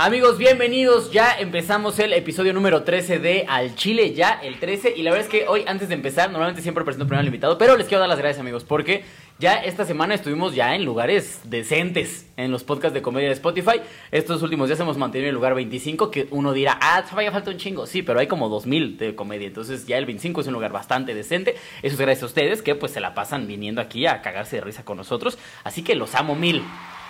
Amigos, bienvenidos. Ya empezamos el episodio número 13 de Al Chile, ya el 13. Y la verdad es que hoy, antes de empezar, normalmente siempre presento primero al invitado, pero les quiero dar las gracias, amigos, porque ya esta semana estuvimos ya en lugares decentes en los podcasts de comedia de Spotify. Estos últimos días hemos mantenido el lugar 25, que uno dirá, ah, todavía falta un chingo. Sí, pero hay como 2000 de comedia, entonces ya el 25 es un lugar bastante decente. Eso es gracias a ustedes que pues se la pasan viniendo aquí a cagarse de risa con nosotros. Así que los amo mil.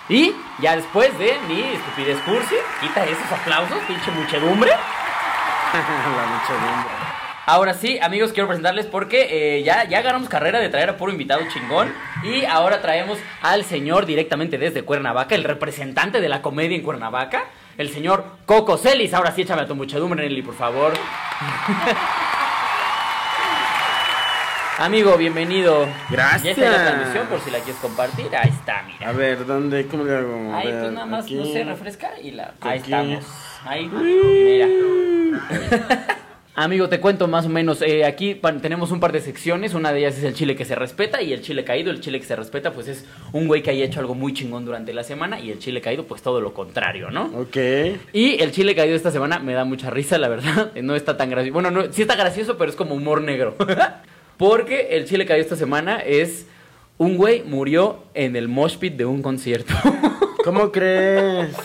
Y ya después de mi estupidez cursi, quita esos aplausos, pinche muchedumbre. La muchedumbre. Ahora sí, amigos, quiero presentarles porque eh, ya, ya ganamos carrera de traer a puro invitado chingón. Y ahora traemos al señor directamente desde Cuernavaca, el representante de la comedia en Cuernavaca, el señor Coco Celis. Ahora sí, échame a tu muchedumbre, Nelly, por favor. Amigo, bienvenido. Gracias. Ya está la transmisión por si la quieres compartir. Ahí está, mira. A ver, ¿dónde? ¿Cómo le hago? Ahí ver, pues nada más, aquí. no sé, refresca y la... Ahí Aquí. estamos. Ahí, mira. Amigo, te cuento más o menos. eh, aquí tenemos un par de secciones. Una de ellas es el chile que se respeta y el chile caído. El chile que se respeta, pues es un güey que haya hecho algo muy chingón durante la semana. Y el chile caído, pues todo lo contrario, ¿no? Ok. Y el chile caído esta semana me da mucha risa, la verdad. No está tan gracioso. Bueno, no, sí está gracioso, pero es como humor negro. Porque el chile caído esta semana es un güey murió en el mosh pit de un concierto. ¿Cómo crees?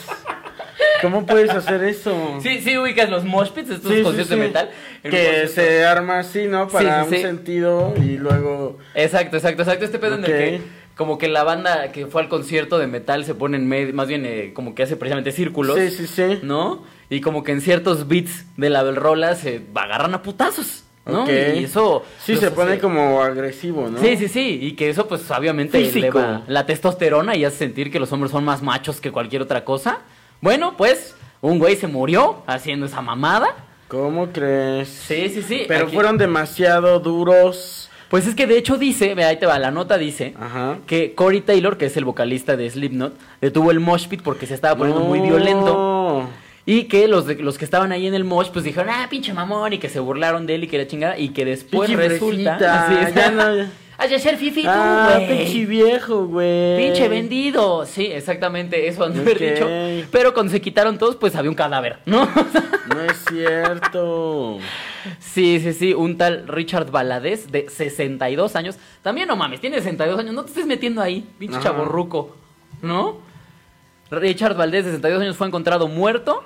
¿Cómo puedes hacer eso? sí, sí ubicas los mosh pits, estos Sí, conciertos sí. de metal. Que se arma así, ¿no? Para Sí, sí, un sí. sentido y luego. Exacto, exacto, exacto. Este pedo en el que como que la banda que fue al concierto de metal se pone en medio, más bien eh, como que hace precisamente círculos. Sí, sí, sí. ¿no? Y como que en ciertos beats de la rola se agarran a putazos, ¿no? Y eso... Sí, se hace- pone como agresivo, ¿no? Sí, sí, sí, y que eso pues obviamente Físico. eleva la testosterona y hace sentir que los hombres son más machos que cualquier otra cosa. Bueno, pues un güey se murió haciendo esa mamada. ¿Cómo crees? Sí, sí, sí. Pero aquí- fueron demasiado duros. Pues es que de hecho dice, ve ahí te va, la nota dice Ajá. que Corey Taylor, que es el vocalista de Slipknot, detuvo el mosh pit porque se estaba poniendo muy violento. Y que los, de- los que estaban ahí en el mosh, pues dijeron, ah, pinche mamón, y que se burlaron de él y que la chingada, y que después resulta. Así es. ya no- Has de ser fifi tú, Ah, güey. pinche viejo, güey. Pinche vendido. Sí, exactamente, eso han de haber Ok. dicho. Pero cuando se quitaron todos, pues había un cadáver, ¿no? No es cierto. sí, sí, sí, un tal Richard Valadez de 62 años. También no mames, tiene 62 años, no te estés metiendo ahí, pinche Ajá. chaborruco, ¿no? Richard Valdés, de 62 años, fue encontrado muerto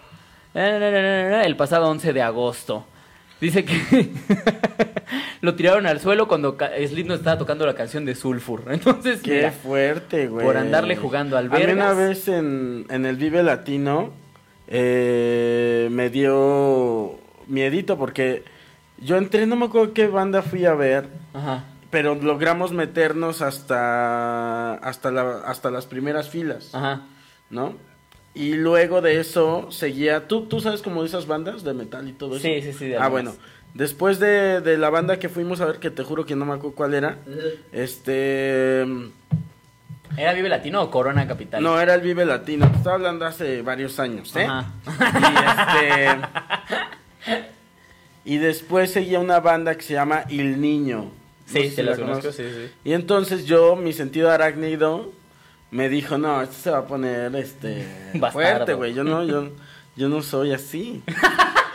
eh, el pasado 11 de agosto. Dice que lo tiraron al suelo cuando Slipknot estaba tocando la canción de Sulfur. Entonces, Qué mira, fuerte, güey. por andarle jugando al A mí una vergas. vez en, en el Vive Latino eh, me dio miedito porque yo entré, no me acuerdo qué banda fui a ver, Ajá. pero logramos meternos hasta hasta la, hasta las primeras filas, Ajá. ¿no? Y luego de eso seguía, ¿tú, tú sabes como de esas bandas de metal y todo eso? Sí, sí, sí, Ah, bueno. Después de, de la banda que fuimos a ver, que te juro que no me acuerdo cuál era, este... ¿Era Vive Latino o Corona Capital? No, era el Vive Latino. Te estaba hablando hace varios años, ¿eh? Ajá. Y, este, y después seguía una banda que se llama Il Niño. Sí, No sé te si la conozco, sí, sí. Y entonces yo, mi sentido arácnido, me dijo, no, esto se va a poner este Bastardo. fuerte, güey. Yo no, yo, yo no soy así.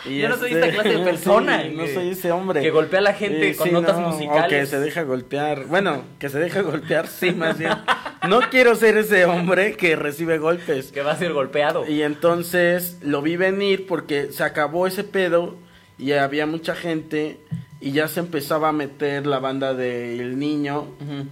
Y Yo no soy este, esta clase de persona, sí, no soy ese hombre. que golpea a la gente Y con notas no, musicales. O que se deja golpear. Bueno, que se deja golpear, sí, más bien. No quiero ser ese hombre que recibe golpes. Que va a ser golpeado. Y entonces lo vi venir porque se acabó ese pedo y había mucha gente y ya se empezaba a meter la banda del niño Ujú.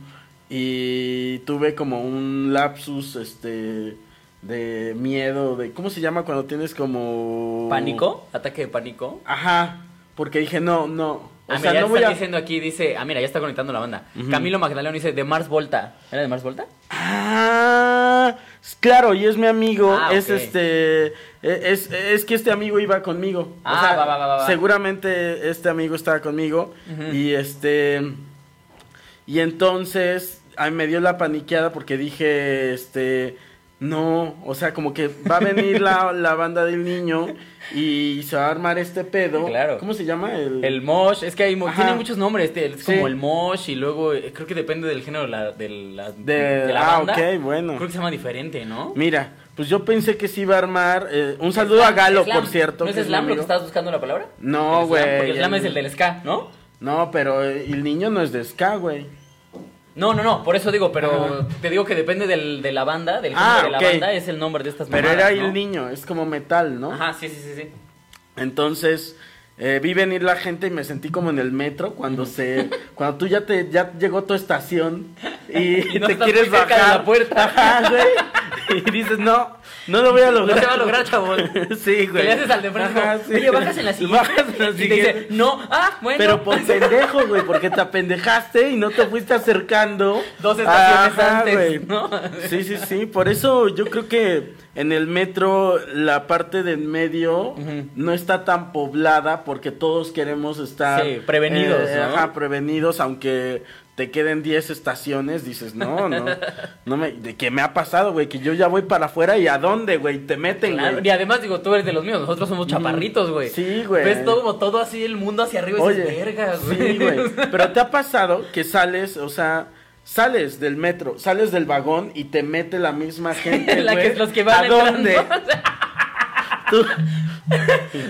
Y tuve como un lapsus este de miedo de ¿cómo se llama cuando tienes como ¿Pánico? ¿Ataque de pánico? Ajá, porque dije, no, no. O ah, sea, mira, ya no voy está a diciendo aquí, dice, ah, mira, ya está conectando la banda. Camilo Magdaleno dice, de Mars Volta. ¿Era de Mars Volta? Ah, claro, y es mi amigo, Ah, es este, e- es, es que este amigo iba conmigo. Ah, o sea, va, va, va, va. seguramente este amigo estaba conmigo y este, y entonces a mí me dio la paniqueada porque dije, este, No, o sea, como que va a venir la, la banda del niño y se va a armar este pedo. Claro. ¿Cómo se llama? El, El mosh, es que hay, Ajá. tiene muchos nombres, este, es Sí. como el mosh y luego eh, creo que depende del género de la, de la, de, de la ah, banda. ok, bueno. Creo que se llama diferente, ¿no? Mira, pues yo pensé que se iba a armar. eh, un saludo a Galo, Slam. por cierto. ¿No es que slam lo que estabas buscando la palabra? No, güey. Porque el slam es el del ska, ¿no? No, pero eh, el niño no es de ska, güey. No, no, no, por eso digo, pero te digo que depende del, de la banda, del Ah, género de ok. la banda, es el nombre de estas Pero mamadas, era ¿no? el niño, es como metal, ¿no? Ajá, sí, sí, sí, sí. Entonces, eh, vi venir la gente y me sentí como en el metro cuando se, cuando tú ya te, ya llegó tu estación y, Y no te quieres de bajar. la puerta. Ajá, güey. Y dices, no, no lo voy a No lograr. se va a lograr, chavos. sí, güey. Que le haces al de frente Ajá, sí. oye, bajas en la siguiente. Bajas en la Y te dice, no, ah, bueno. Pero por pendejo, güey, porque te apendejaste y no te fuiste acercando. Dos estaciones Ajá, antes, güey. ¿no? Sí, sí, sí. Por eso yo creo que en el metro la parte del medio no está tan poblada porque todos queremos estar. Sí, prevenidos, eh, ¿no? Ajá, prevenidos, aunque te queden 10 estaciones, dices, no, no, no me, de qué me ha pasado, güey, que yo ya voy para afuera y a dónde, güey, te meten, Claro, güey. y además, digo, tú eres de los míos, nosotros somos chaparritos, güey. Sí, güey. Ves todo, como todo así, el mundo hacia arriba y dices, verga, güey. sí, güey. Pero te ha pasado que sales, o sea, sales del metro, sales del vagón y te mete la misma gente, La güey. que, los que van ¿A dónde? Tú-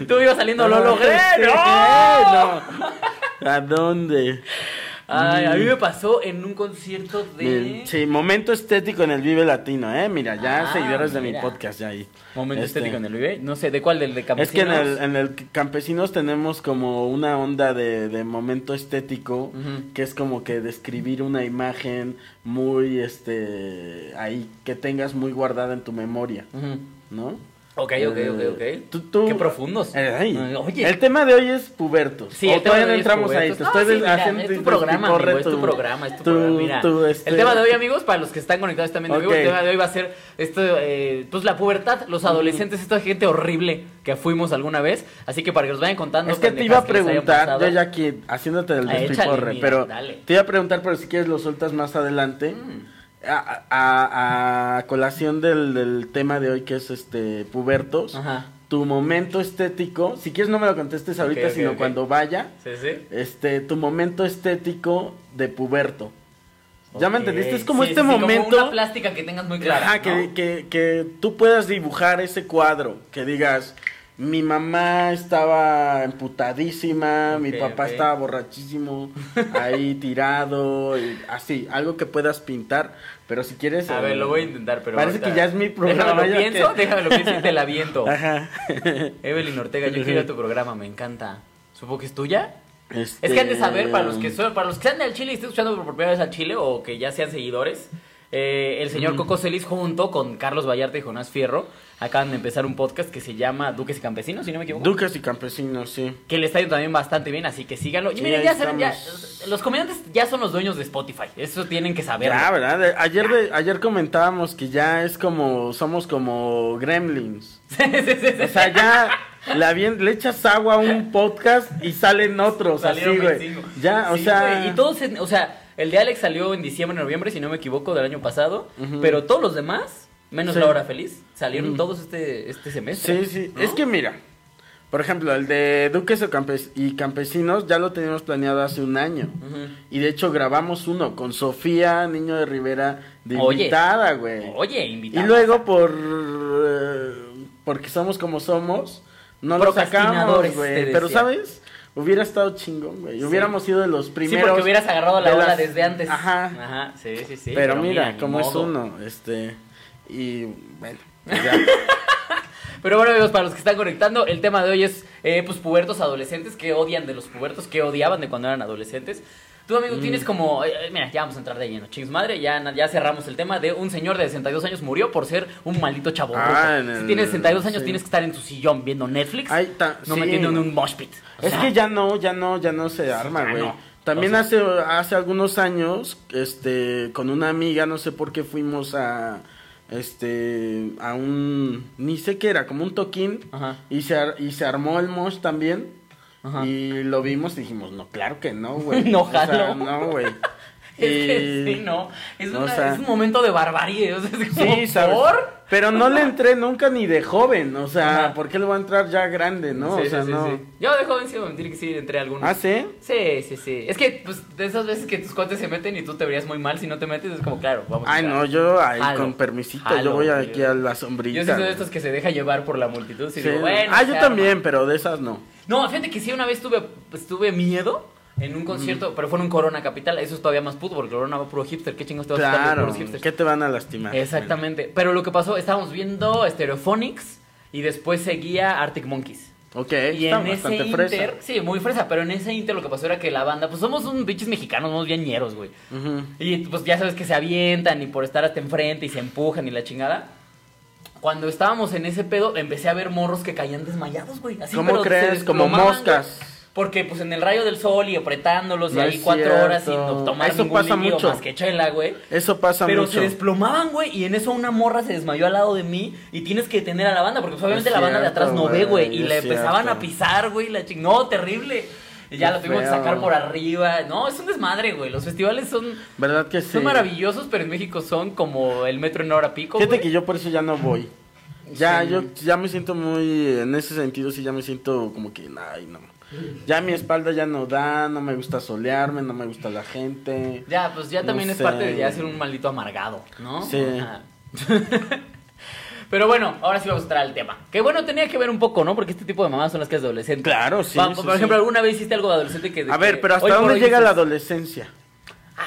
Tú ibas saliendo, lo logré, ¡no! no. ¿A dónde? Ay, a mí me pasó en un concierto de... Sí, momento estético en el Vive Latino, eh. Mira, ya Ah, seguidores de mi podcast ya ahí. Momento Este, estético en el Vive. No sé, ¿de cuál? ¿Del de Es que en Campesinos? el, en el Campesinos tenemos como una onda de, de momento estético, que es como que describir una imagen muy, este, ahí, que tengas muy guardada en tu memoria. ¿no? Ok, ok, ok, ok. Eh, tú- tú- Qué profundos. Eh, ay, Oye. El tema de hoy es pubertos. Sí, O todavía de no entramos ahí. Te No, estoy sí, mira, haciendo es tu tu- programa, amigo, es tu tu- programa, es tu, tu- programa. Mira, tu, este- el tema de hoy, amigos, para los que están conectados viendo en vivo, Ok. el tema de hoy va a ser esto, eh, pues la pubertad, los adolescentes, esta gente horrible que fuimos alguna vez. Así que para que nos vayan contando. Es que te iba a que preguntar, yo ya aquí, haciéndote el Ah, despiporre, pero dale. te iba a preguntar, pero si quieres lo sueltas más adelante. Mm. A, a- a colación del, del tema de hoy que es este pubertos, Ajá. tu momento estético, si quieres no me lo contestes ahorita, sino cuando vaya, Sí, sí. este, tu momento estético de puberto. ¿Ya me entendiste? Es como Sí, este momento... Como una plástica que tengas muy clara. Ajá, que, que, que tú puedas dibujar ese cuadro, que digas, mi mamá estaba emputadísima, mi papá estaba borrachísimo, ahí tirado, y así, algo que puedas pintar, pero si quieres... A eh, ver, lo voy a intentar, pero. Parece ahorita- que ya es mi programa. Déjame lo pienso, que- déjame lo pienso y te la viento. Ajá. Evelyn Ortega, yo quiero tu programa, me encanta. Supongo que es tuya. Este, Es que han de saber, para los que son, para los que sean del Chile y estén escuchando por primera vez al Chile o que ya sean seguidores, eh, el señor Coco Celis junto con Carlos Vallarta y Jonás Fierro acaban de empezar un podcast que se llama Duques y Campesinos, si no me equivoco. Duques y campesinos, sí. que le está yendo también bastante bien, así que síganlo. Y Sí, miren, ya saben, ya, los comediantes ya son los dueños de Spotify. Eso tienen que saberlo. Ya, ¿verdad? Ayer, de- ayer comentábamos que ya es como, somos como gremlins. Sí, sí, sí. O sea, ya le, echas agua a un podcast y salen otros, Salieron así, güey. 25. Ya, o sea. Y todos, en- o sea, el de Alex salió en diciembre, noviembre, si no me equivoco, del año pasado. Pero todos los demás, menos Sí. La Hora Feliz, salieron Ujú. todos este, este semestre. Sí, sí. ¿no? Es que mira, por ejemplo, el de Duques o Campes- y Campesinos ya lo teníamos planeado hace un año. Y de hecho grabamos uno con Sofía Niño de Rivera de Oye. invitada, güey. Oye, Y invitado. luego por eh, porque somos como somos, no lo sacamos, güey. Pero sabes, hubiera estado chingón, güey. Sí. Hubiéramos sido de los Sí, primeros. porque hubieras agarrado la de ola las- desde antes. Ajá. Ajá, sí, sí, sí. pero, mira, ni como es uno, este y bueno, pues ya. Pero bueno, amigos, para los que están conectando, el tema de hoy es eh, pues pubertos adolescentes que odian de los pubertos, que odiaban de cuando eran adolescentes. Tú, amigo, Mm. tienes como. eh, eh, mira, ya vamos a entrar de lleno. Chings madre, ya, ya cerramos el tema de un señor de 62 años murió por ser un maldito chavo. Ah, en si tienes 62 años, sí. tienes que estar en tu sillón viendo Netflix, Ay, no sí. metiendo en un mosh pit. O Es sea, que ya no, ya no, ya no se arma, güey. no. También O hace, hace algunos años, este, con una amiga, no sé por qué fuimos a, este, a un, ni sé qué era, como un toquín, Ajá. y se, ar- y se armó el mosh también, Ajá. y lo vimos y dijimos, no, claro que no, güey. No O sea, jalo. no, güey. Es que sí, no. Es, una- sea- es un momento de barbarie. O sea, es como, Sí, ¿sabes? ¿por? Pero no le entré nunca ni de joven, o sea, Ajá. ¿por qué le voy a entrar ya grande, no? Sí, o sea, sí, no. sí. Yo de joven sí me mentir que sí entré a algunos. ¿Ah, sí? Sí, sí, sí. Es que, pues, de esas veces que tus cuates se meten y tú te verías muy mal si no te metes, es como, claro, vamos a Ay, entrar. no, yo ahí Jalo. con permisito, yo voy aquí a la sombrita. Yo sí soy de estos que se deja llevar por la multitud. Sí, digo, bueno, ah, yo también, pero de esas no. No, fíjate que sí, una vez tuve, pues, tuve miedo en un concierto, pero fue en un Corona Capital. Eso es todavía más puto, porque Corona va puro hipster. ¿Qué chingos te vas a estar de Claro, puros hipsters? ¿qué te van a lastimar? Exactamente. Pero lo que pasó, estábamos viendo Stereophonics y después seguía Arctic Monkeys. Ok, Y está en ese bastante inter, fresa. sí, muy fresa, pero en ese inter lo que pasó era que la banda, pues somos un bichos mexicanos, somos bien ñeros, güey. Y pues ya sabes que se avientan y por estar hasta enfrente y se empujan y la chingada. Cuando estábamos en ese pedo, empecé a ver morros que caían desmayados, güey. Así, ¿Cómo pero crees? Como moscas. Porque pues en el rayo del sol y apretándolos y ahí cuatro horas sin no tomar Eso ningún pasa mucho. más que chela, güey. Eso pasa Pero mucho. se desplomaban, güey, y en eso una morra se desmayó al lado de mí y tienes que detener a la banda, porque pues, obviamente Es la banda de atrás no ve, güey, y le empezaban a pisar, güey, la ching... No, terrible. Y ya Qué lo tuvimos que sacar por arriba. No, es un desmadre, güey. Los festivales son, ¿Verdad que sí? son maravillosos, pero en México son como el metro en hora pico, Fíjate güey. que yo por eso ya no voy. Ya, Sí. yo ya me siento muy, en ese sentido sí ya me siento como que, ay, no. Ya mi espalda ya no da, no me gusta solearme, no me gusta la gente. Ya, pues ya No también es sé. parte de ya ser un maldito amargado, ¿no? Sí. Pero bueno, ahora sí vamos a entrar al tema. Que bueno, tenía que ver un poco, ¿no? Porque este tipo de mamás son las que es adolescente. Claro, sí, por ejemplo, sí. ¿alguna vez hiciste algo de adolescente que... A ver, pero ¿hasta dónde llega la adolescencia?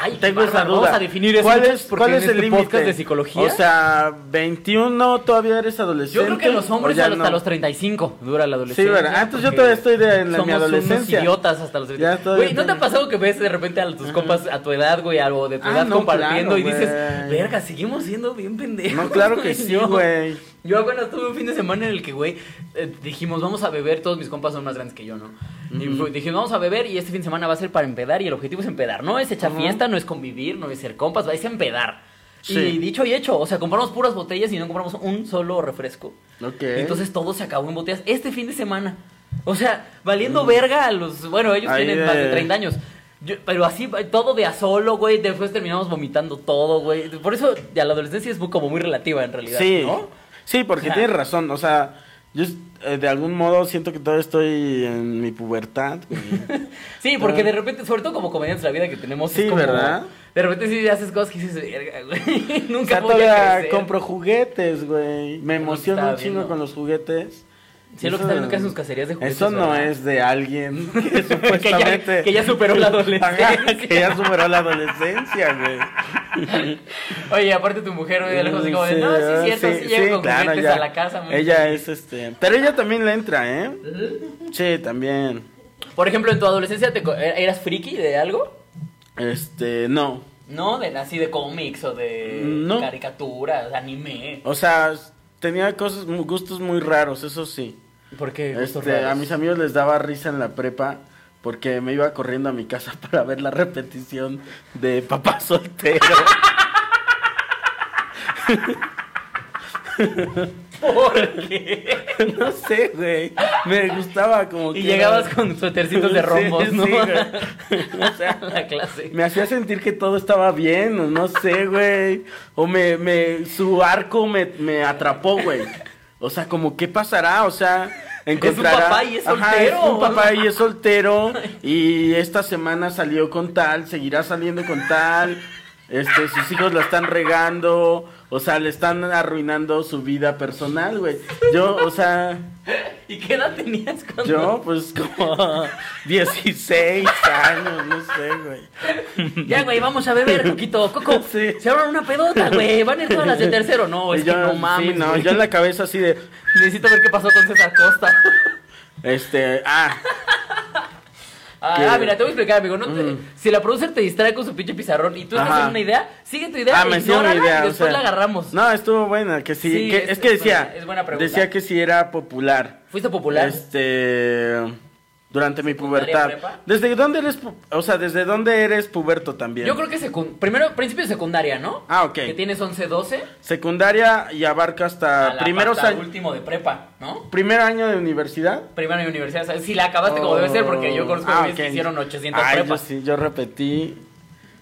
Ay, Tengo esa duda. Vamos a definir eso. ¿Cuál es, porque cuál es el este límite? podcast de psicología. O sea, 21 todavía eres adolescente. yo creo que los hombres hasta no? los treintaño dura la Sí, adolescencia. ¿verdad? Ah, entonces yo todavía estoy de, en la- mi somos adolescencia. unos idiotas hasta los Ya 30. todavía Güey, ¿no te ha pasado que ves de repente a tus compas a tu edad, güey, algo de tu Ah, edad no, compartiendo claro, y dices, verga, seguimos siendo bien pendejos? No, claro que sí, güey. Yo apenas tuve un fin de semana en el que, güey, eh, dijimos, vamos a beber, todos mis compas son más grandes que yo, ¿no? Dijimos, vamos a beber y este fin de semana va a ser para empedar y el objetivo es empedar. No es echar Ujú. fiesta, no es convivir, no es ser compas, va a ser empedar. Sí. Y dicho y hecho, o sea, compramos puras botellas y no compramos un solo refresco. Ok. Entonces todo se acabó en botellas este fin de semana. O sea, valiendo verga a los... Bueno, ellos Ahí tienen de- más de 30 años. Yo- pero así, todo de a solo, güey. Después terminamos vomitando todo, güey. Por eso ya la adolescencia es muy- como muy relativa en realidad, Sí, ¿no? Sí, porque tienes razón. O sea, yo eh, de algún modo siento que todavía estoy en mi pubertad. Sí, porque de repente, sobre todo como comediantes, la vida que tenemos Sí, es como... ¿verdad? De repente sí haces cosas que dices, verga, güey. o Nunca sea, voy a compro juguetes, güey. Me emociono un chingo con los juguetes. Sí, es lo que está viendo que hacen sus cacerías de juguetes, Eso no ¿verdad? es de alguien que que, supuestamente... ya, que ya superó la adolescencia. Ajá, que ya superó la adolescencia, güey. Oye, aparte tu mujer, güey, de lejos así como de, no, sí cierto, sí, llego con claro, juguetes ya. a la casa. muy Ella feliz". es este. Pero ella también le entra, ¿eh? Sí, también. Por ejemplo, en tu adolescencia, te, co- ¿eras friki de algo? Este, no. ¿No? De, así de cómics o de No. caricaturas, anime. O sea, tenía cosas, gustos muy raros, eso sí. ¿Por qué? Este, a mis amigos les daba risa en la prepa porque me iba corriendo a mi casa para ver la repetición de Papá Soltero. ¿Por qué? no sé, güey. Me gustaba como Y que llegabas era- con suétercitos de rombos, Sí, ¿no? sí. O sea, la clase. me hacía sentir que todo estaba bien, no sé, güey. O me, me, su arco me, me atrapó, güey. O sea, como, ¿qué pasará? O sea, encontrará... papá y es Ajá, soltero. es un papá y es soltero. Y esta semana salió con tal, seguirá saliendo con tal. Este, sus hijos la están regando. O sea, le están arruinando su vida personal, güey. Yo, o sea... ¿Y qué edad tenías cuando...? Yo, pues como 16 años, no sé, güey. Ya, güey, vamos a beber, Coquito. Coco, Sí. se abran una pedota, güey. Van a ir todas las de tercero. No, es Y que yo, no mames, Sí, no, güey. yo en la cabeza así de, Necesito ver qué pasó con César Costa. este, ah, Ah, Que- ah, mira, te voy a explicar, amigo. No te- Mm. Si la producer te distrae con su pinche pizarrón y tú estás en una idea, sigue tu idea, ah, me ignórala idea, y o después sea, la agarramos. No, estuvo buena, que sí, Sí, que, es- es, que decía, buena- es buena pregunta. decía que sí era popular, ¿Fuiste popular? este, durante mi ¿Secundaria, pubertad. prepa? ¿Desde dónde eres, o sea, desde dónde eres puberto también? Yo creo que primero, principio de secundaria, ¿no? Ah, ok. Que tienes 11, 12. Secundaria y abarca a hasta la primeros años, último de prepa, ¿no? primer año de universidad. Primero en universidad, ¿sabes? Si la acabaste como debe ser, porque yo conozco Ah, güeyes que hicieron 800 Ay, prepas. Yo sí, yo repetí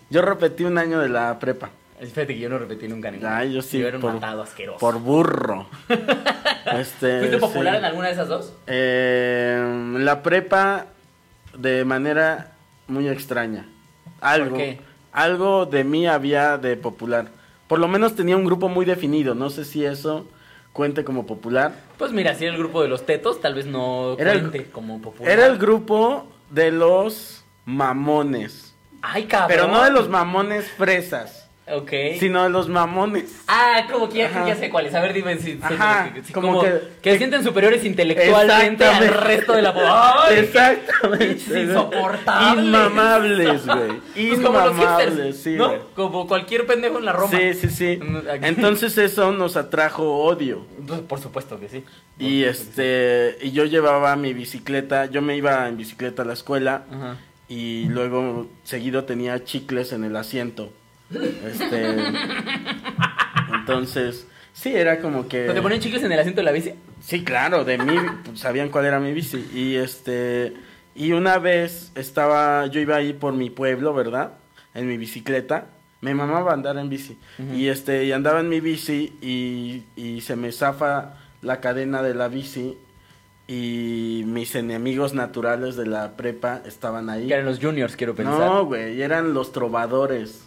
Yo repetí un año de la prepa. Fíjate que yo no repetí nunca ninguna. Ay, yo sí. Yo era un por, matado asqueroso. por burro. este, ¿Fuiste popular sí. en alguna de esas dos? Eh, la prepa de manera muy extraña. Algo. ¿Por qué? Algo de mí había de popular. Por lo menos tenía un grupo muy definido. No sé si eso cuente como popular. Pues mira, si era el grupo de los tetos, tal vez no Era el- cuente como popular. Era el grupo de los mamones. Ay, cabrón. Pero no de los mamones fresas, Ok. sino de los mamones. Ah, como que ya, sé cuáles. A ver, dime si. Ajá, si- como como, que- que, se sienten superiores intelectualmente al resto de la población. Exactamente. insoportables. Inmamables, güey. Pues como los Inmamables, hipsters, sí, ¿no? Como cualquier pendejo en la Roma. Sí, sí, sí. Mm. Entonces eso nos atrajo odio. Pues, por supuesto que sí. Y este, y yo llevaba mi bicicleta, yo me iba en bicicleta a la escuela Ajá. y luego seguido tenía chicles en el asiento. Este, entonces, sí, era como que... ¿Te ponen chicles en el asiento de la bici? Sí, claro, de mí pues, sabían cuál era mi bici. Y este y una vez estaba, yo iba ahí por mi pueblo, ¿verdad? En mi bicicleta. Me mamaba andar en bici. Y este, y andaba en mi bici y, y se me zafa la cadena de la bici. Y mis enemigos naturales de la prepa estaban ahí. Que eran los juniors, quiero pensar. No, güey, eran los trovadores.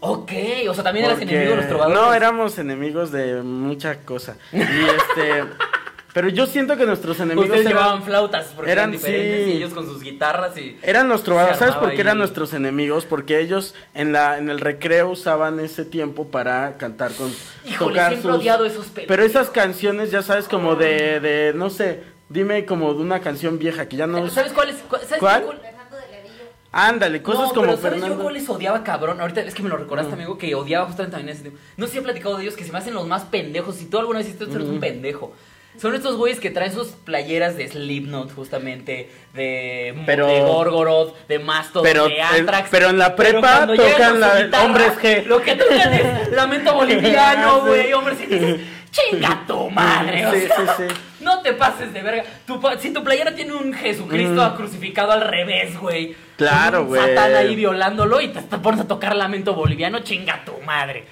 Ok, o sea, también eras enemigo de los trovadores. No, éramos enemigos de mucha cosa. Y este. pero yo siento que nuestros enemigos Ustedes eran, llevaban flautas porque eran, eran, diferentes sí. y ellos con sus guitarras y... eran los trovadores. ¿Sabes por qué eran nuestros enemigos? Porque ellos en la en el recreo usaban ese tiempo para cantar con. Híjole, tocar siempre sus- odiado esos pendejos. Pero esas canciones, ya sabes, como de, de. No sé, dime como de una canción vieja que ya no. ¿Sabes cuál es? cuál- ¿Sabes ¿Cuál? Ándale, cosas no, como pero ¿sabes Fernando. yo les odiaba, cabrón? Ahorita es que me lo recordaste, amigo, que odiaba justamente también ese tipo. No sé si he platicado de ellos, que se me hacen los más pendejos. Si tú alguna vez hiciste, tú eres un pendejo. Son estos güeyes que traen sus playeras de Slipknot, justamente, de, Pero- de Gorgoroth, de Mastodon, Pero de Anthrax. pero en la prepa tocan la guitarra, Hombres G. Lo que tocan es Lamento Boliviano, Sí. güey, hombres G. Chinga tu madre, o Sí, sea, sí, no te pases de verga. Tu si tu playera tiene un Jesucristo crucificado al revés, güey. Claro, güey. Satán ahí violándolo y te, te pones a tocar lamento boliviano, chinga tu madre.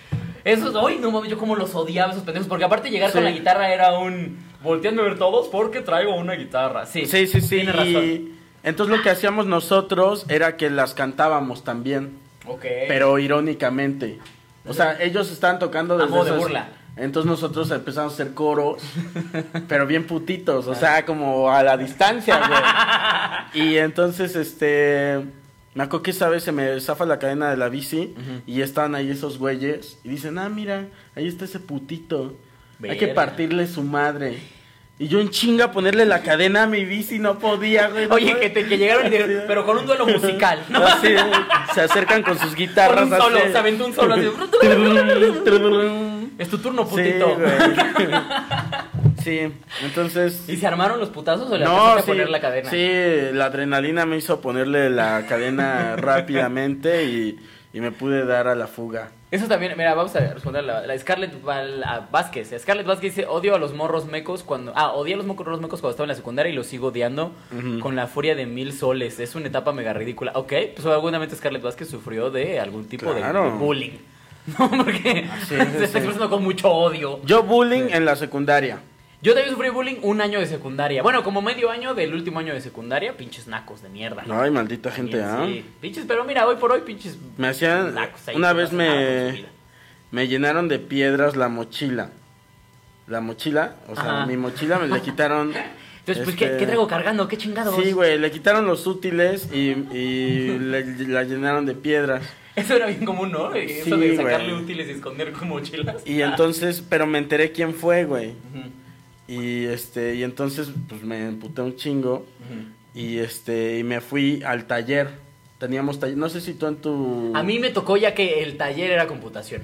Eso es, hoy no mames, yo como los odiaba esos pendejos, porque aparte llegar con la guitarra era un volteando a ver todos porque traigo una guitarra. Sí, Sí, sí, sí. Tienes razón. Y entonces lo que hacíamos nosotros era que las cantábamos también, Ok. pero irónicamente. O sea, ellos estaban tocando A desde modo de burla. Entonces nosotros empezamos a hacer coros, pero bien putitos, o sea, como a la distancia, güey. Y entonces, este, me acuerdo que esa vez se me zafa la cadena de la bici y estaban ahí esos güeyes y dicen, ah, mira, ahí está ese putito. Hay que partirle su madre. Y yo en chinga ponerle la cadena a mi bici, no podía, güey. Oye, que, te, que llegaron Sí. pero con un duelo musical, ¿no? Así, se acercan con sus guitarras. Con un solo, así. se aventó un solo así. Es tu turno, Sí, putito. güey. Sí, entonces. ¿Y se armaron los putazos o le No, a poner la cadena? sí, la adrenalina me hizo ponerle la cadena rápidamente y, y me pude dar a la fuga. Eso también, mira, vamos a responder la, la Scarlett Val- a Vázquez. Scarlett Vázquez dice, odio a los morros mecos cuando... Ah, odié a los morros mecos cuando estaba en la secundaria y los sigo odiando con la furia de mil soles. Es una etapa mega ridícula. Ok, pues seguramente Scarlett Vázquez sufrió de algún tipo Claro. de, bullying. No, porque se está sí. expresando con mucho odio. Yo bullying en la secundaria. Yo también sufrí bullying un año de secundaria. Bueno, como medio año del último año de secundaria, pinches nacos de mierda. Ay, maldita gente, ¿ah? Sí, pinches, pero mira, hoy por hoy, pinches Me hacían. nacos ahí Una vez no me, me llenaron de piedras la mochila. La mochila, o sea, Ajá. mi mochila me le quitaron. Entonces, pues, este, ¿qué, qué traigo cargando? ¿Qué chingados? Sí, güey, le quitaron los útiles y, y le- la llenaron de piedras. Eso era bien común, ¿no? Eso Sí, de sacarle güey. útiles y esconder con mochilas. Y entonces, pero me enteré quién fue, güey. Y este, y entonces, pues me emputé un chingo. Y este, y me fui al taller. Teníamos taller, no sé si tú en tu. A mí me tocó ya que el taller era computación.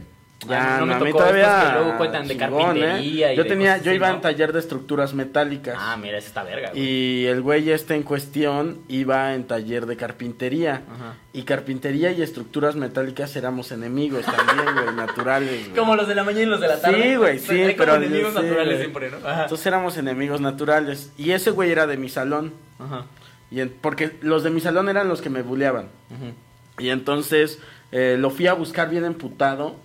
Ya, no, no, me a mí tocó todavía. que luego cuentan de chingón, carpintería ¿eh? Yo tenía, yo iba ¿no? en taller de estructuras metálicas. Ah, mira, esa está verga. güey. Y el güey este en cuestión iba en taller de carpintería. Ajá. Y carpintería y estructuras metálicas éramos enemigos también, güey, naturales. güey. Como los de la mañana y los de la tarde. Sí, güey, sí, Hay como pero enemigos sí, naturales güey. siempre, ¿no? Ajá. Entonces éramos enemigos naturales. Y ese güey era de mi salón. Ajá. Y en- porque los de mi salón eran los que me buleaban. Ujú. Y entonces eh, lo fui a buscar bien emputado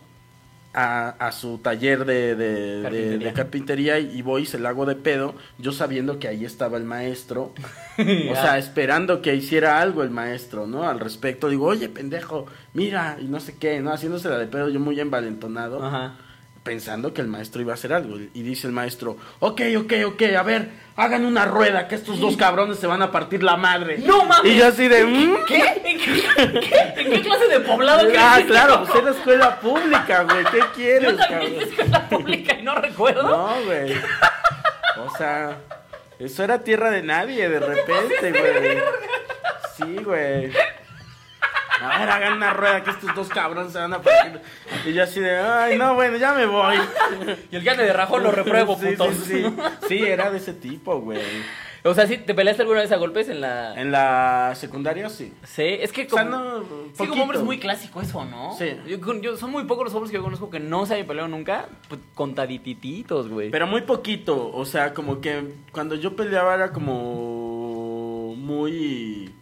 a, a su taller de, de- Carpintería. de carpintería y voy y se la hago de pedo, yo sabiendo que ahí estaba el maestro, o sea, esperando que hiciera algo el maestro, ¿no? Al respecto, digo, oye, pendejo, mira, y no sé qué, ¿no? Haciéndosela de pedo, yo muy envalentonado Ajá. Pensando que el maestro iba a hacer algo. Y dice el maestro, ok, ok, ok, a ver, hagan una rueda, que estos dos cabrones se van a partir la madre. ¡No mames! Y yo así de, "¿Mm?". ¿Qué? ¿En qué, qué? ¿En qué clase de poblado Ah, claro, es? pues era escuela pública, güey, ¿qué quieres, Yo también cabrón? escuela pública y no recuerdo. No, güey. O sea, eso era tierra de nadie de repente, güey. Sí, güey. A ver, hagan una rueda que estos dos cabrones se van a partir. Y yo así de, ay, no, bueno, ya me voy. Y el gane de rajón lo repruebo, Sí, putos. Sí, sí, sí, era de ese tipo, güey. O sea, ¿sí te peleaste alguna vez a golpes en la...? En la secundaria, sí. Sí, es que O sea, como... no, Sí, como hombre es muy clásico eso, ¿no? Sí. Yo, con- yo- son muy pocos los hombres que yo conozco que no se hayan peleado nunca, pues, contaditititos, güey. Pero muy poquito, o sea, como que cuando yo peleaba era como muy...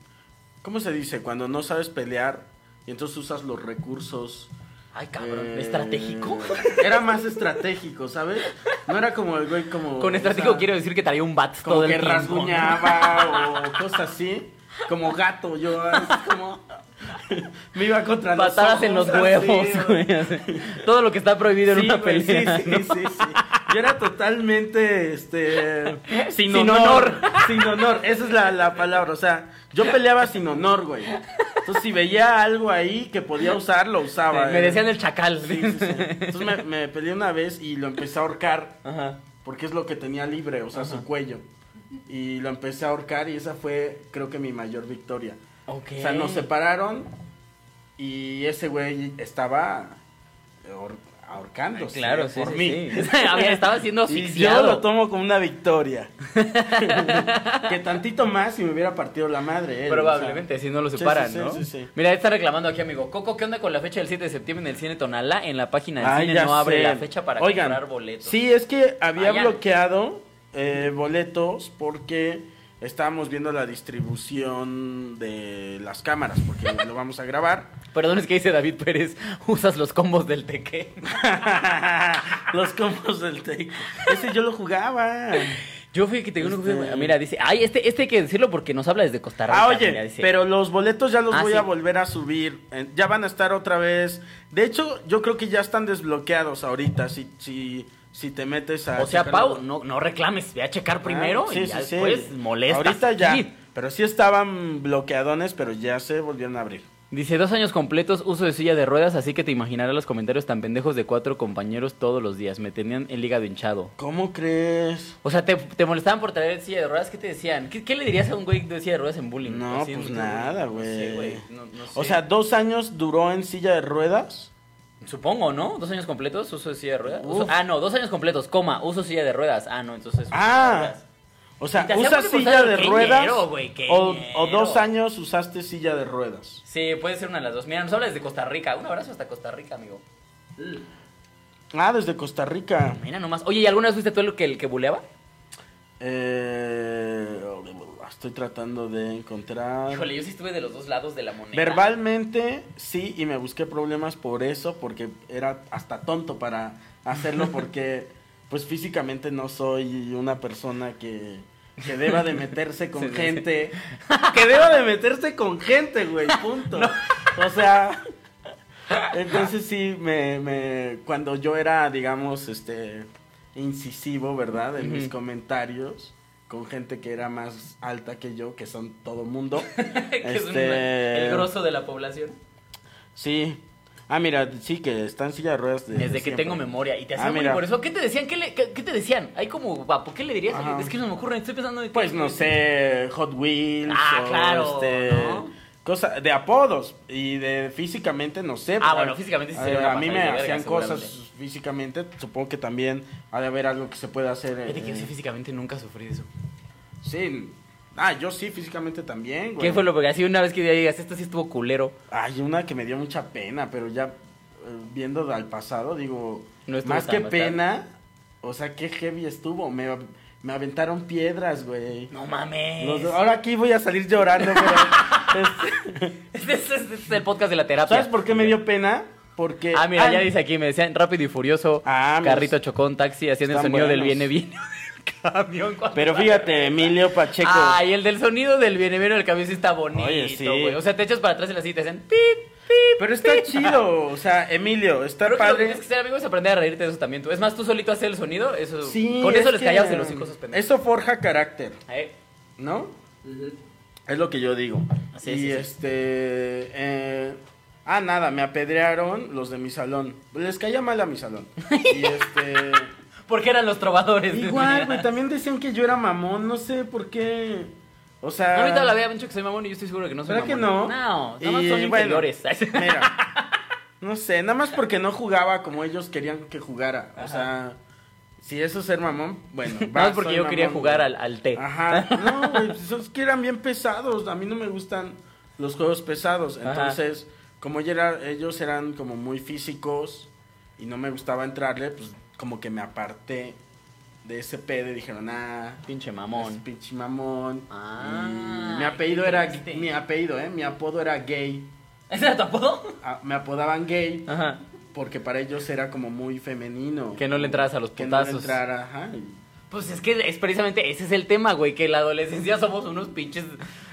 ¿Cómo se dice? Cuando no sabes pelear y entonces usas los recursos... Ay, cabrón, eh, ¿estratégico? Era más estratégico, ¿sabes? No era como el güey como... Con o estratégico sea, quiero decir que traía un bat Como todo el que tiempo. rasguñaba o cosas así. Como gato, yo así como... Me iba contra los Patadas en los huevos, güey. Todo lo que está prohibido en una güey, pelea. Sí, sí, ¿no? sí, sí. Yo era totalmente, este, sin, Sin honor, honor. Sin honor, esa es la, la palabra. O sea, yo peleaba sin honor, güey. Entonces, si veía algo ahí que podía usar, lo usaba. Me eh. decían el chacal. Sí, sí, sí. Entonces me, me peleé una vez y lo empecé a ahorcar Ajá. porque es lo que tenía libre, o sea, Ajá. su cuello. Y lo empecé a ahorcar y esa fue, creo que mi mayor victoria. Ok. O sea, nos separaron y ese güey estaba ahor- ahorcándose Claro, eh, sí, por sí, mí. sí. Estaba siendo Y yo asfixiado. lo tomo como una victoria. que tantito más si me hubiera partido la madre. él, Probablemente, o sea. si no lo Sí, separan, sí, ¿no? sí, sí. Mira, está reclamando aquí, amigo. Coco, ¿qué onda con la fecha del 7 de septiembre en el cine Tonala? En la página del Ay, cine no abre la fecha para Oigan, comprar boletos. Sí, es que había Ah, bloqueado eh, boletos porque estábamos viendo la distribución de las cámaras, porque lo vamos a grabar. Perdón, es que dice David Pérez, usas los combos del teque. Los combos del take. Ese yo lo jugaba. Yo fui que te Este- mira, dice, ay, este, este hay que decirlo porque nos habla desde Costa Rica. Ah, oye, mira, dice. pero los boletos ya los Ah, voy sí. a volver a subir. Ya van a estar otra vez. De hecho, yo creo que ya están desbloqueados ahorita. Si, si, si te metes a. O sea. Pau, no, no reclames, ve a checar primero Ah, sí, y sí, ya sí. después molestas. Ahorita ya. Pero sí estaban bloqueadones, pero ya se volvieron a abrir. Dice, dos años completos, uso de silla de ruedas, así que te imaginarás los comentarios tan pendejos de cuatro compañeros todos los días. Me tenían el hígado hinchado. ¿Cómo crees? O sea, te, te molestaban por traer silla de ruedas, ¿qué te decían? ¿Qué, qué le dirías a un güey de silla de ruedas en bullying? No, Así, pues nada, no sé, güey. no- no O sea, dos años duró en silla de ruedas. Supongo, ¿no? ¿Dos años completos, uso de silla de ruedas? Uso- ah, no, dos años completos, coma, uso silla de ruedas. Ah, no, entonces... Ah, o sea, ¿usas silla de ruedas? güey, o, o dos años usaste silla de ruedas. Sí, puede ser una de las dos. Mira, nos habla desde Costa Rica. Un abrazo hasta Costa Rica, amigo. Ah, desde Costa Rica. Mira nomás. Oye, ¿y alguna vez fuiste tú el que, el que buleaba? Eh, estoy tratando de encontrar. Híjole, yo sí estuve de los dos lados de la moneda. Verbalmente, sí, y me busqué problemas por eso, porque era hasta tonto para hacerlo, porque pues físicamente no soy una persona que, que deba de meterse con Sí, sí, sí. gente. Que deba de meterse con gente, güey, punto. O sea, entonces sí, me, me, cuando yo era, digamos, este, incisivo, ¿verdad? En mis comentarios con gente que era más alta que yo, que son todo mundo. que es un- Este- el grosso de la población. Sí. Ah, mira, sí, que está en silla de ruedas. de- Desde que tengo memoria. Y te Ah, hacían mira. por eso. ¿Qué te decían? ¿Qué, le- qué, qué te decían? Hay como, guapo, ¿qué le dirías? Ajá. Es que no me ocurre, estoy pensando en... Pues no sé, Hot Wheels. Ah, o, claro, Este, ¿no? cosa, de apodos. Y de físicamente, no sé. Ah, pero- bueno, físicamente sí a, a mí me hacían cosas. Físicamente. Supongo que también ha de haber algo que se pueda hacer. Que eh, yo sí físicamente nunca sufrí eso. sí. Ah, yo sí, físicamente también, güey. ¿Qué fue lo que así una vez que ya digas, esto sí estuvo culero? Hay una que me dio mucha pena, pero ya eh, viendo al pasado, digo, No más que pena, o sea, qué heavy estuvo. Me, me aventaron piedras, güey. No mames. Los- ahora aquí voy a salir llorando, pero, Este es, este es el podcast de la terapia. ¿Sabes por qué me dio pena? Porque. Ah, mira, ya dice aquí, me decían rápido y furioso, Ah, carrito chocó un taxi haciendo el sonido del viene viene del camión. Pero fíjate, Emilio Pacheco. Ay, el del sonido del viene viene del camión sí está bonito, Oye, sí. O sea, te echas para atrás y la silla te hacen pip, pip. Pero está chido. O sea, Emilio, está Creo que lo que padre. tienes que ser amigo es aprender a reírte de eso también. tú. Es más, tú solito haces el sonido, eso, Sí, con eso es les que callabas en los hijos pendejos. Eso forja carácter, Eh, ¿no? Es lo que yo digo. Así y es, este. eh, ah, nada, me apedrearon los de mi salón. Les caía mal a mi salón. Y este. Porque eran los trovadores. Igual, güey, también decían que yo era mamón, no sé por qué. O sea. Ahorita la había dicho que soy mamón y yo estoy seguro que no soy ¿Verdad que mamón. no? No, nada más Y, son bueno, inferiores. Mira, no sé, nada más porque no jugaba como ellos querían que jugara. O sea, si eso es ser mamón, bueno. Nada va, más porque yo quería jugar güey. al, al té. Ajá, no, güey, pues esos que eran bien pesados. A mí no me gustan los juegos pesados. Ajá. Como ellos eran como muy físicos y no me gustaba entrarle, pues como que me aparté de ese pedo y dijeron, ah, Pinche es mamón. pinche mamón. Ah, y mi apellido era, triste. mi apellido, eh, mi apodo era gay. ¿Ese era tu apodo? Ah, me apodaban gay Ajá. porque para ellos era como muy femenino. Que no le entraras a los Que no le putazos. entrara, ajá. Pues es que es precisamente ese es el tema, güey, que en la adolescencia somos unos pinches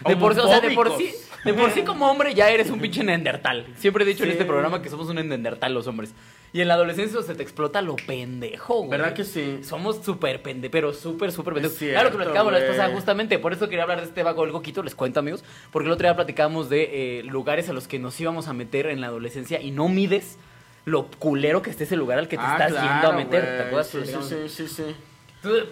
de por sí, o sea, de por sí. De por sí como hombre ya eres un pinche nendertal. Siempre he dicho en este programa que somos un nendertal los hombres. Y en la adolescencia se te explota lo pendejo, güey. ¿Verdad que sí? Somos súper pende, pero súper, súper pendejos. Es claro que platicamos la vez pasada, justamente, por eso quería hablar de este vago algo quito, les cuento, amigos, porque el otro día platicábamos de eh, lugares a los que nos íbamos a meter en la adolescencia y no mides lo culero que esté ese lugar al que te Ah, estás claro, yendo a meter. ¿Te acuerdas? Sí, sí, sí, sí.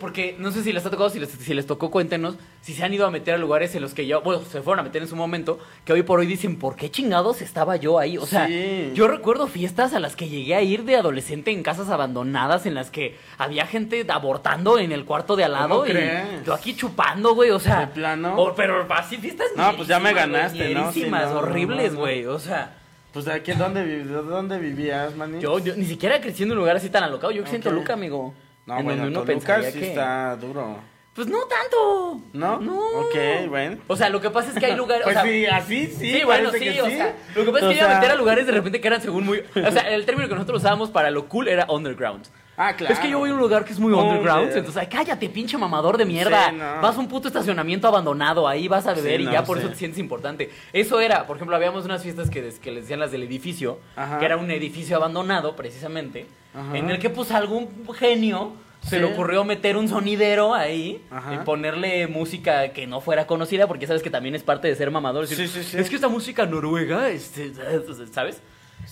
Porque no sé si les ha tocado, si les, si les tocó, cuéntenos si se han ido a meter a lugares en los que yo, bueno, se fueron a meter en su momento, que hoy por hoy dicen, ¿por qué chingados estaba yo ahí? O sea, Sí. yo recuerdo fiestas a las que llegué a ir de adolescente en casas abandonadas, en las que había gente abortando en el cuarto de al lado ¿Cómo y crees? yo aquí chupando, güey, o sea. ¿De plano? o- pero así fiestas No, pues ya me ganaste, ¿no? Sí, no, horribles, no, no. güey, o sea. Pues de aquí, ¿dónde, vi- de dónde vivías, maní? Yo, yo ni siquiera crecí en un lugar así tan alocado, yo crecí en Ok. Toluca, amigo. No, en bueno, donde uno Toluca pensaría sí que... está duro. Pues no tanto. ¿No? No. Ok, bueno. O sea, lo que pasa es que hay lugares. Pues o sea, sí, así sí. Sí, bueno, sí, que o sea, lo que pasa es que iba a meter a lugares de repente que eran según muy. O sea, el término que nosotros usábamos para lo cool era underground. Ah, claro. Es que yo voy a un lugar que es muy Under. underground, entonces, ay, cállate, pinche mamador de mierda. Sí, no. Vas a un puto estacionamiento abandonado, ahí vas a beber Sí, y no, ya por sí. eso te sientes importante. Eso era, por ejemplo, habíamos unas fiestas que, des- que les decían las del edificio, Ajá. que era un edificio abandonado, precisamente, Ajá. en el que pues algún genio se Sí. le ocurrió meter un sonidero ahí Ajá. y ponerle música que no fuera conocida, porque sabes que también es parte de ser mamador. Es decir, Sí, sí, sí. Es que esta música noruega, este, ¿sabes?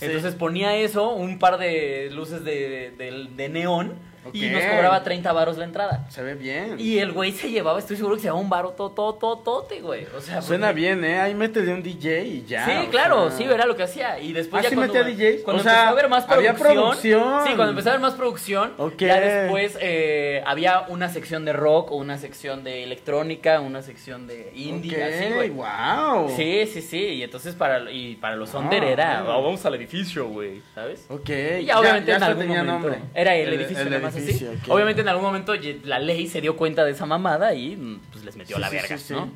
Entonces ponía eso, un par de luces de, de- de neón y nos cobraba 30 varos la entrada. Se ve bien. Y el güey se llevaba, estoy seguro que se llevaba un varo totototote, güey. O sea, Suena porque- bien, ¿eh? Ahí métele un DJ y ya. Sí, claro, sea. sí, era lo que hacía. Y después Ah, ya sí cuando, metía DJs. cuando O sea, empezó a haber más había producción, producción. Sí, cuando empezó a haber más producción, Ok. ya después eh, había una sección de rock, una sección de electrónica, una sección de indie, Ok, así, güey. wow. Sí, sí, sí. Y entonces para, y para los Ah, era. "Oh, vamos al edificio, güey, ¿sabes? Ok. Y ya, obviamente en hasta algún tenía momento. nombre. Era el, edificio, el nada más así. Obviamente en algún momento la ley se dio cuenta de esa mamada y mm, pues les metió Sí, la verga, sí, sí. ¿no?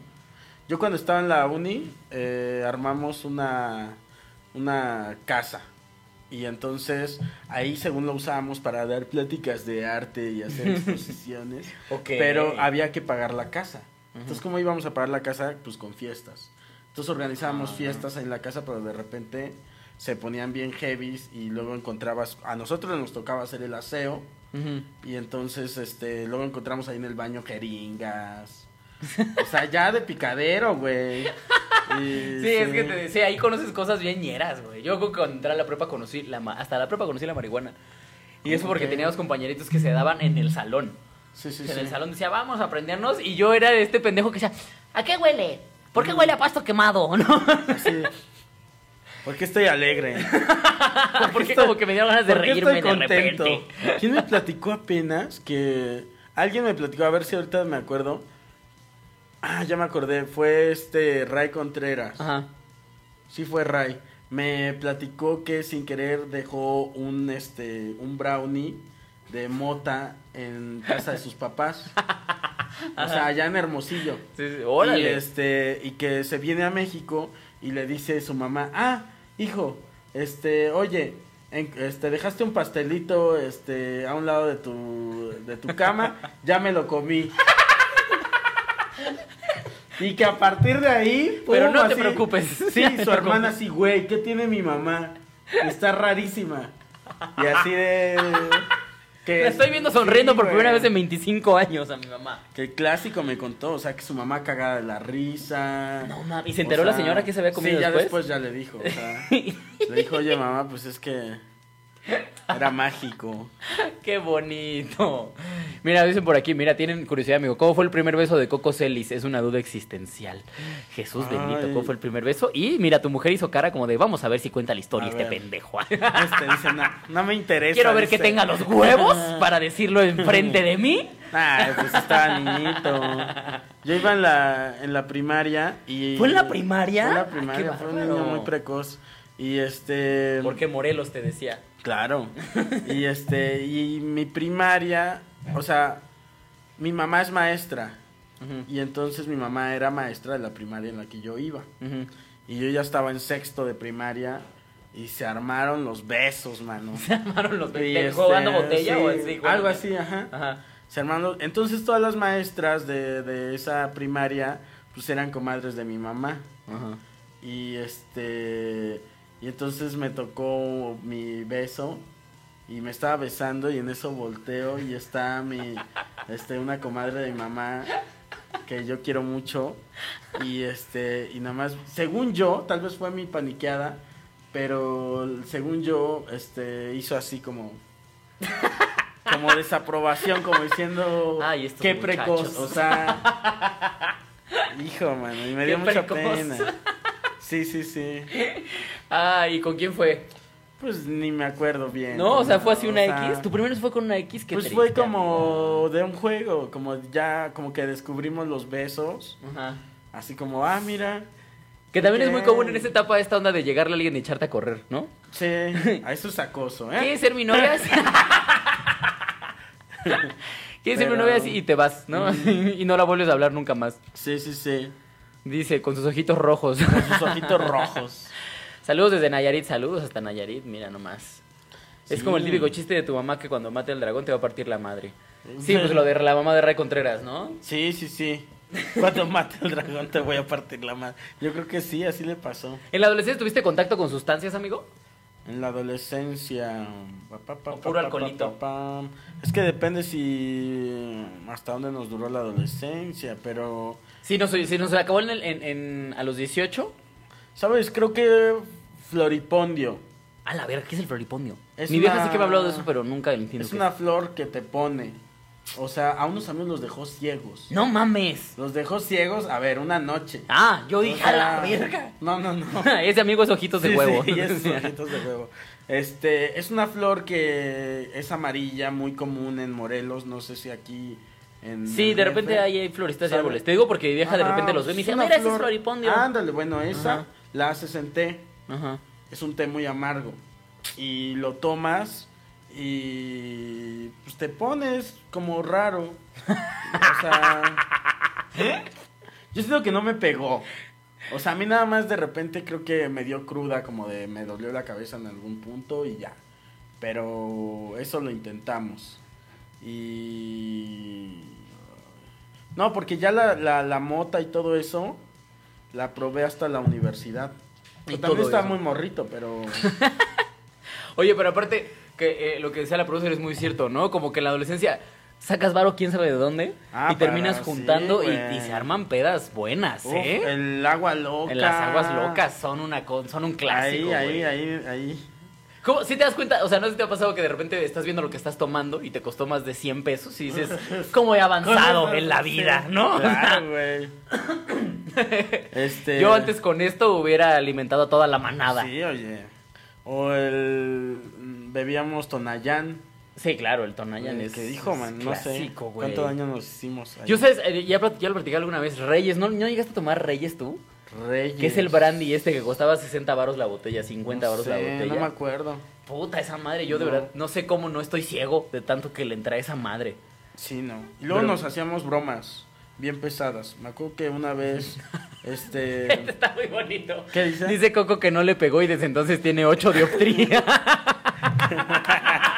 Yo cuando estaba en la uni, eh, armamos una, una casa. Y entonces ahí según lo usábamos para dar pláticas de arte y hacer exposiciones. Pero había que pagar la casa. Entonces, ¿cómo íbamos a pagar la casa? Pues con fiestas. Entonces organizábamos Ah. fiestas en la casa, pero de repente se ponían bien heavies y luego encontrabas, a nosotros nos tocaba hacer el aseo Y entonces este luego encontramos ahí en el baño jeringas. O sea, ya de picadero, güey. Sí, es que te decía, ahí conoces cosas bien ñeras, güey. Yo cuando entré a la prepa conocí, la ma- hasta la prepa conocí la marihuana. Y eso porque Ok. teníamos compañeritos que se daban en el salón. Sí, sí, en el salón decía, vamos a aprendernos. Y yo era este pendejo que decía, ¿a qué huele? ¿Por qué huele a pasto quemado? ¿No? Sí. ¿Por qué estoy alegre? Porque estoy- como que me dieron ganas de ¿Por qué reírme estoy de contento? repente. ¿Quién me platicó apenas que alguien me platicó, a ver si ahorita me acuerdo. Ah, ya me acordé, fue este Ray Contreras. Ajá. Sí fue Ray. Me platicó que sin querer dejó un este un brownie de mota en casa de sus papás. O sea, allá en Hermosillo. Sí, sí, Y órale. este, y que se viene a México y le dice su mamá, ah, hijo, este, oye, en- este, dejaste un pastelito, este, a un lado de tu, de tu cama, ya me lo comí. Y que a partir de ahí, Pero pum, no te preocupes. Sí, su hermana así, güey, ¿qué tiene mi mamá? Está rarísima. Y así de... Que La estoy viendo sonriendo sí, por primera vez en 25 años a mi mamá. Que el clásico me contó, o sea, que su mamá cagada de la risa. No, mames, ¿y se O enteró la señora que se había comido Sí, ya después? después ya le dijo, o sea, le dijo, oye mamá, pues es que era mágico. Qué bonito. Mira, dicen por aquí, mira, tienen curiosidad, amigo. ¿Cómo fue el primer beso de Coco Celis? Es una duda existencial. Jesús Ay. bendito, ¿cómo fue el primer beso? Y mira, tu mujer hizo cara como de, vamos a ver si cuenta la historia A este ver. pendejo. Este dice, no, no me interesa. Quiero ver que tenga los huevos para decirlo enfrente de mí. Ay, pues estaba niñito. Yo iba en la, en la primaria y... ¿Fue en la primaria? Fue en la Ay, primaria, fue un niño muy precoz. Y este... Porque Morelos te decía. Claro. Y este, y mi primaria, o sea, mi mamá es maestra. Ujú, Y entonces mi mamá era maestra de la primaria en la que yo iba. ujú. Y yo ya estaba en sexto de primaria y se armaron los besos, mano. Se armaron los Y, ¿Te este, jugando botella sí, o así? Algo así, ajá. Ajá. Se armaron Entonces todas las maestras de, de esa primaria, pues eran comadres de mi mamá. Ajá. Y este. Y entonces me tocó mi beso. Y me estaba besando. Y en eso volteo. Y está mi. Este, una comadre de mi mamá. Que yo quiero mucho. Y este. Y nada más. Según yo, tal vez fue mi paniqueada. Pero según yo, este. Hizo así como. Como desaprobación, como diciendo. Ay, qué muchachos". precoz. O sea. Hijo, mano. Y me dio mucha precoz. pena. Sí, sí, sí. Ah, ¿y con quién fue? Pues ni me acuerdo bien. No, o sea, fue así O una sea, X. Tu primero fue con una X que Pues fue como de un juego, como ya, como que descubrimos los besos, Ajá. así como, ah, mira, Que también es muy común en esta etapa esta onda de llegarle a alguien y echarte a correr, ¿no? sí, a eso es acoso, ¿eh? ¿Quieres ser mi novia? ¿Quieres ser mi novia? Y te vas, ¿no? y no la vuelves a hablar nunca más. Sí, sí, sí, Dice, con sus ojitos rojos. con sus ojitos rojos. Saludos desde Nayarit, saludos hasta Nayarit, mira nomás. Es como el típico chiste de tu mamá que cuando mate al dragón te va a partir la madre. Sí, pues lo de la mamá de Ray Contreras, ¿no? Sí, sí, sí. Cuando mate al dragón te voy a partir la mano. Yo creo que sí, así le pasó. ¿En la adolescencia tuviste contacto con sustancias, amigo? En la adolescencia. pa, pa, pa, O puro alcoholito. Es que depende si. hasta dónde nos duró la adolescencia, pero. Sí, nos, sí, nos acabó en, el- en- en- a los 18. ¿Sabes? Creo que Floripondio. A la verga, ¿qué es el floripondio? Es Mi vieja una- sí que me ha hablado de eso, pero nunca entiendo. Es qué una flor que te pone. O sea, a unos amigos los dejó ciegos. No mames. Los dejó ciegos, a ver, una noche. Ah, yo O dije a la sea, verga. No, no, no. Ese amigo es ojitos de Sí, huevo. sí, esos ojitos de huevo. Este, es una flor que es amarilla, muy común en Morelos, no sé si aquí en Sí, de repente ahí hay floristas y árboles. Te digo porque mi vieja de repente los ve y dice, mira, ese es flor- floripondio. Ándale, bueno, esa Ajá. la haces en té. Ajá. Es un té muy amargo. Y lo tomas y pues te pones como raro. O sea, yo siento que no me pegó. O sea, a mí nada más de repente creo que me dio cruda, como de me dolió la cabeza en algún punto y ya. Pero eso lo intentamos. Y... No, porque ya la, la, la mota y todo eso la probé hasta la universidad. Y también todo estaba eso. muy morrito, pero... Oye, pero aparte, que eh, lo que decía la producer es muy cierto, ¿no? Como que en la adolescencia sacas varo quién sabe de dónde Ah, y terminas para- juntando sí, y, se arman pedas buenas, Uf, ¿eh? el agua loca. En las aguas locas son una son un clásico. Ahí, ahí, ahí, ahí. ¿Cómo? ¿Sí te das cuenta? O sea, ¿no sé si te ha pasado que de repente estás viendo lo que estás tomando y te costó más de 100 pesos y dices, ¿cómo he avanzado en la vida, Sí, no? Claro, güey. este... Yo antes con esto hubiera alimentado a toda la manada. Sí, Sí, oye. O el... Bebíamos Tonayán. claro, el Tonayan eh, es. que dijo, man, no sé. clásico, güey. ¿Cuánto daño nos hicimos ahí? Yo sabes, eh, ya, ya lo platicé alguna vez, Reyes, ¿no, ¿no llegaste a tomar Reyes tú? Reyes. Que es el brandy este que costaba 60 varos la botella, 50 No varos la botella. No me acuerdo. Puta, esa madre, yo de verdad no sé cómo no estoy ciego de tanto que le entra esa madre. Sí, no. Y luego Pero- nos hacíamos bromas. bien pesadas. Me acuerdo que una vez, este... Este está muy bonito. ¿Qué dice? Dice Coco que no le pegó y desde entonces tiene 8 dioptría.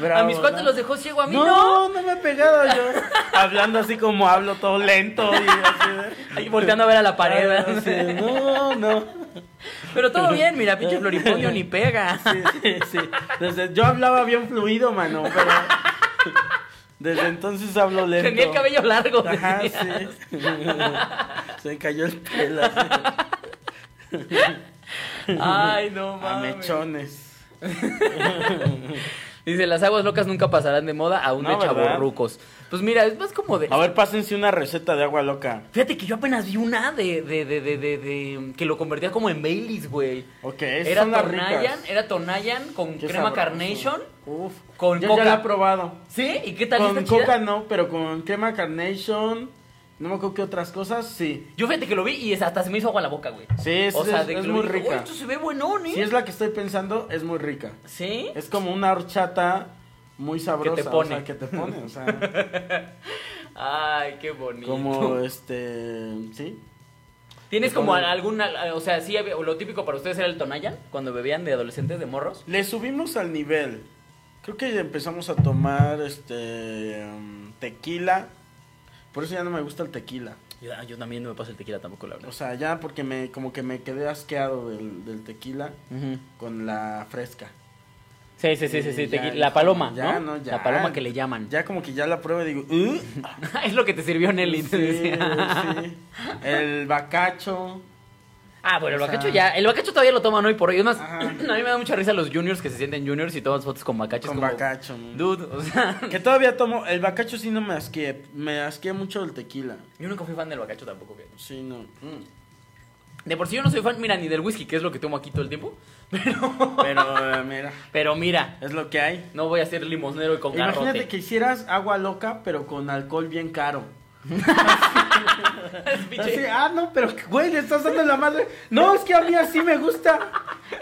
Bravo, a mis cuates los dejó ciego, a mí no. No, no me he pegado yo. Hablando así como hablo todo lento y así. Ahí volteando a ver a la pared. ¿verdad? Sí, no, no. Pero todo bien, mira, pinche floripondio ni pega. Sí, sí, sí. Desde, yo hablaba bien fluido, mano, pero desde entonces hablo lento. Tenía el cabello largo. Ajá, sí. Se cayó el pelo. así. Ay, no A mames. mechones. Dice, las aguas locas nunca pasarán de moda, aún No, de ¿verdad? chavorrucos. Pues mira, es más como de... A ver, pásense una receta de agua loca. Fíjate que yo apenas vi una de, de, de, de, de, de- que lo convertía como en Baileys, güey. Ok, esas Era son las Tonayan, ricas. era Tonayan con Qué crema sabroso. Carnation. Uf. Con Yo coca. ya la he probado. ¿Sí? ¿Y qué tal? Con ¿Está chida? coca no, pero con crema carnation, no me acuerdo qué otras cosas, sí. Yo fíjate que lo vi y hasta se me hizo agua en la boca, güey. Sí, es, o sea, es- de que es muy vi, dije, rica. "Uy, esto se ve buenón, ¿eh? Si es la que estoy pensando, es muy rica. ¿Sí? Es como una horchata muy sabrosa. Que te pone. O sea, que te pone, o sea, Ay, qué bonito. como este, sí. ¿Tienes como alguna, o sea, sí, lo típico para ustedes era el Tonayan, cuando bebían de adolescentes, de morros? Le subimos al nivel. Creo que empezamos a tomar este um, tequila. Por eso ya no me gusta el tequila. Yo, ah, yo también no me paso el tequila tampoco, la verdad. O sea, ya porque me como que me quedé asqueado del, del tequila con la fresca. Sí, sí, sí, sí, sí, ya, tequi- la paloma, ya, ¿no? no, ya. La paloma que le llaman. Ya como que ya la pruebo y digo, "Uh". es lo que te sirvió Nelly. Sí, sí. El bacacho. Ah, bueno, el bacacho ya, el bacacho todavía lo toman hoy por hoy. Es más, a mí me da mucha risa los juniors que se sienten juniors y toman fotos con bacacho. Con como, bacacho. ¿no? Dude, o sea, Que todavía tomo. El bacacho sí no me asqué. Me asqué mucho el tequila. yo nunca fui fan del bacacho tampoco. que- Sí, no. Mm. De por sí yo no soy fan, mira, ni del whisky, que es lo que tomo aquí todo el tiempo. Pero, Pero eh, mira, pero mira, es lo que hay. no voy a ser limosnero y con Imagínate garrote. que hicieras agua loca, pero con alcohol bien caro. Así, ah, no, pero güey, le estás dando la madre. No, es que a mí así me gusta.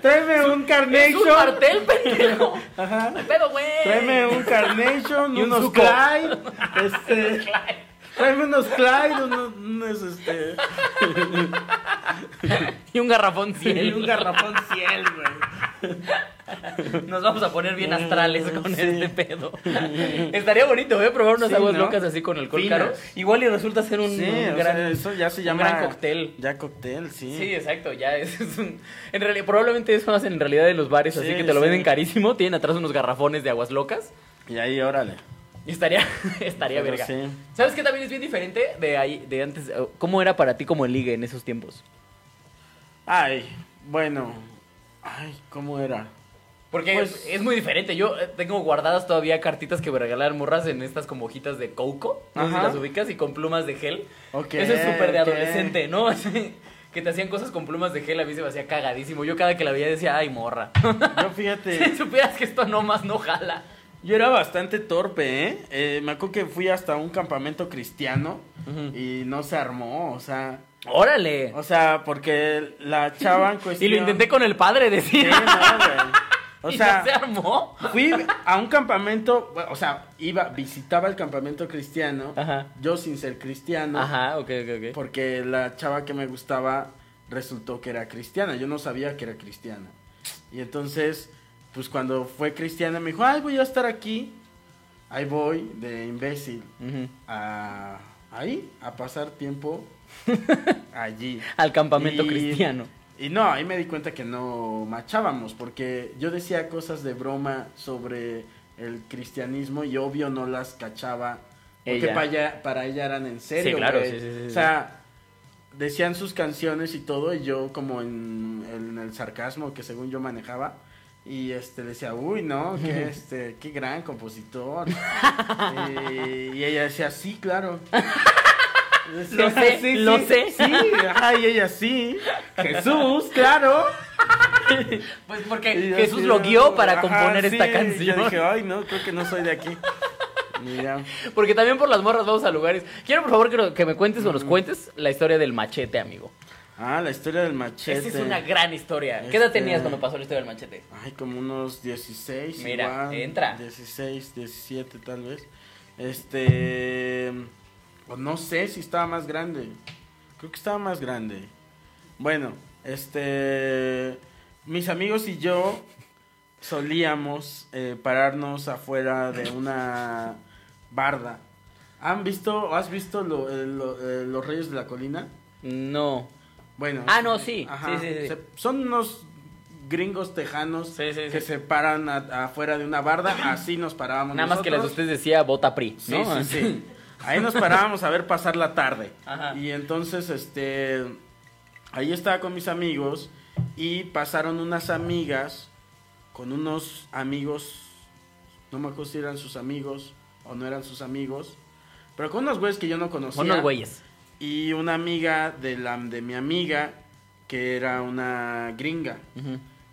Tráeme un Es Carnation. un cartel, pendejo. Ajá. Pedo, güey. Tráeme un Carnation, Y un unos. Clyde. Este. Tráeme unos Clyde, unos, unos, este. Y un garrafón ciel. Y un garrafón ciel, güey. Nos vamos a poner bien astrales con Sí. este pedo. Estaría bonito, ¿eh? Probar unas Sí, aguas ¿no? locas así con alcohol Finas. caro. Igual y resulta ser un, Sí, un o gran... sea, eso ya se un llama. gran cóctel. Ya cóctel, sí. Sí, exacto, ya es, es un... En realidad, probablemente eso hacen en realidad en los bares, así Sí, que te lo venden carísimo. Tienen atrás unos garrafones de aguas locas. Y ahí, órale. Y estaría, estaría Pero verga. sí. ¿Sabes qué también es bien diferente de ahí, de antes? ¿Cómo era para ti como el ligue en esos tiempos? Ay, bueno. Ay, ¿cómo era? Porque Pues- es muy diferente. Yo eh, tengo guardadas todavía cartitas que me regalaron morras en estas como hojitas de coco. No sé si las ubicas y con plumas de gel. Eso es súper de adolescente, ¿no? Así, que te hacían cosas con plumas de gel, a mí se me hacía cagadísimo. Yo cada que la veía decía, ay, morra. Yo si fíjate, supieras que esto no más no jala. yo era bastante torpe, ¿eh? Eh, Me acuerdo que fui hasta un campamento cristiano y no se armó, o sea. ¡Órale! O sea, porque la chava en cuestión. Y lo intenté con el padre, Sí, decía. no, güey. O ¿Y sea, no se armó? fui a un campamento, o sea, iba, visitaba el campamento cristiano, Ajá. yo sin ser cristiano, Ajá, ok, ok, ok. porque la chava que me gustaba resultó que era cristiana, yo no sabía que era cristiana. Y entonces, pues cuando fue cristiana me dijo, ay, voy a estar aquí, ahí voy de imbécil a ahí, a pasar tiempo allí. Al campamento Y- cristiano. Y no, ahí me di cuenta que no machábamos, porque yo decía cosas de broma sobre el cristianismo y obvio no las cachaba. Porque Ella. para ella, para ella eran en serio. Sí, claro, sí, sí, O sea, decían sus canciones y todo, y yo como en, en el sarcasmo que según yo manejaba. Y este decía, uy, no, que este, qué gran compositor. y, y ella decía, sí, claro. Lo sé, lo sé. Sí, ajá, y ella sí. Jesús, claro. Pues porque Jesús lo guió para ajá, componer esta sí, canción. Yo dije, ay, no, creo que no soy de aquí. Mira. Porque también por las morras vamos a lugares. Quiero por favor que, que me cuentes o nos cuentes la historia del machete, amigo. Ah, la historia del machete. Esa es una gran historia. ¿Qué edad Este- tenías cuando pasó la historia del machete? Ay, como unos 16. Mira, igual, entra. 16, 17 tal vez. Este... O no sé si estaba más grande. Creo que estaba más grande. Bueno, este. Mis amigos y yo solíamos eh, pararnos afuera de una barda. ¿Han visto, o has visto lo- eh, lo- eh, los Reyes de la Colina? No. Bueno. Ah, no, sí. Ajá, Sí, sí, sí. se- son unos gringos tejanos Sí, sí, que sí. se paran a- afuera de una barda. Así nos parábamos. Nada más que nosotros. ustedes decía bota PRI, Sí, ¿no? sí, sí. Ahí nos parábamos a ver pasar la tarde. Ajá. Y entonces, este, ahí estaba con mis amigos y pasaron unas amigas con unos amigos, no me acuerdo si eran sus amigos o no eran sus amigos, pero con unos güeyes que yo no conocía. Unos güeyes. Y una amiga de, la, de mi amiga que era una gringa.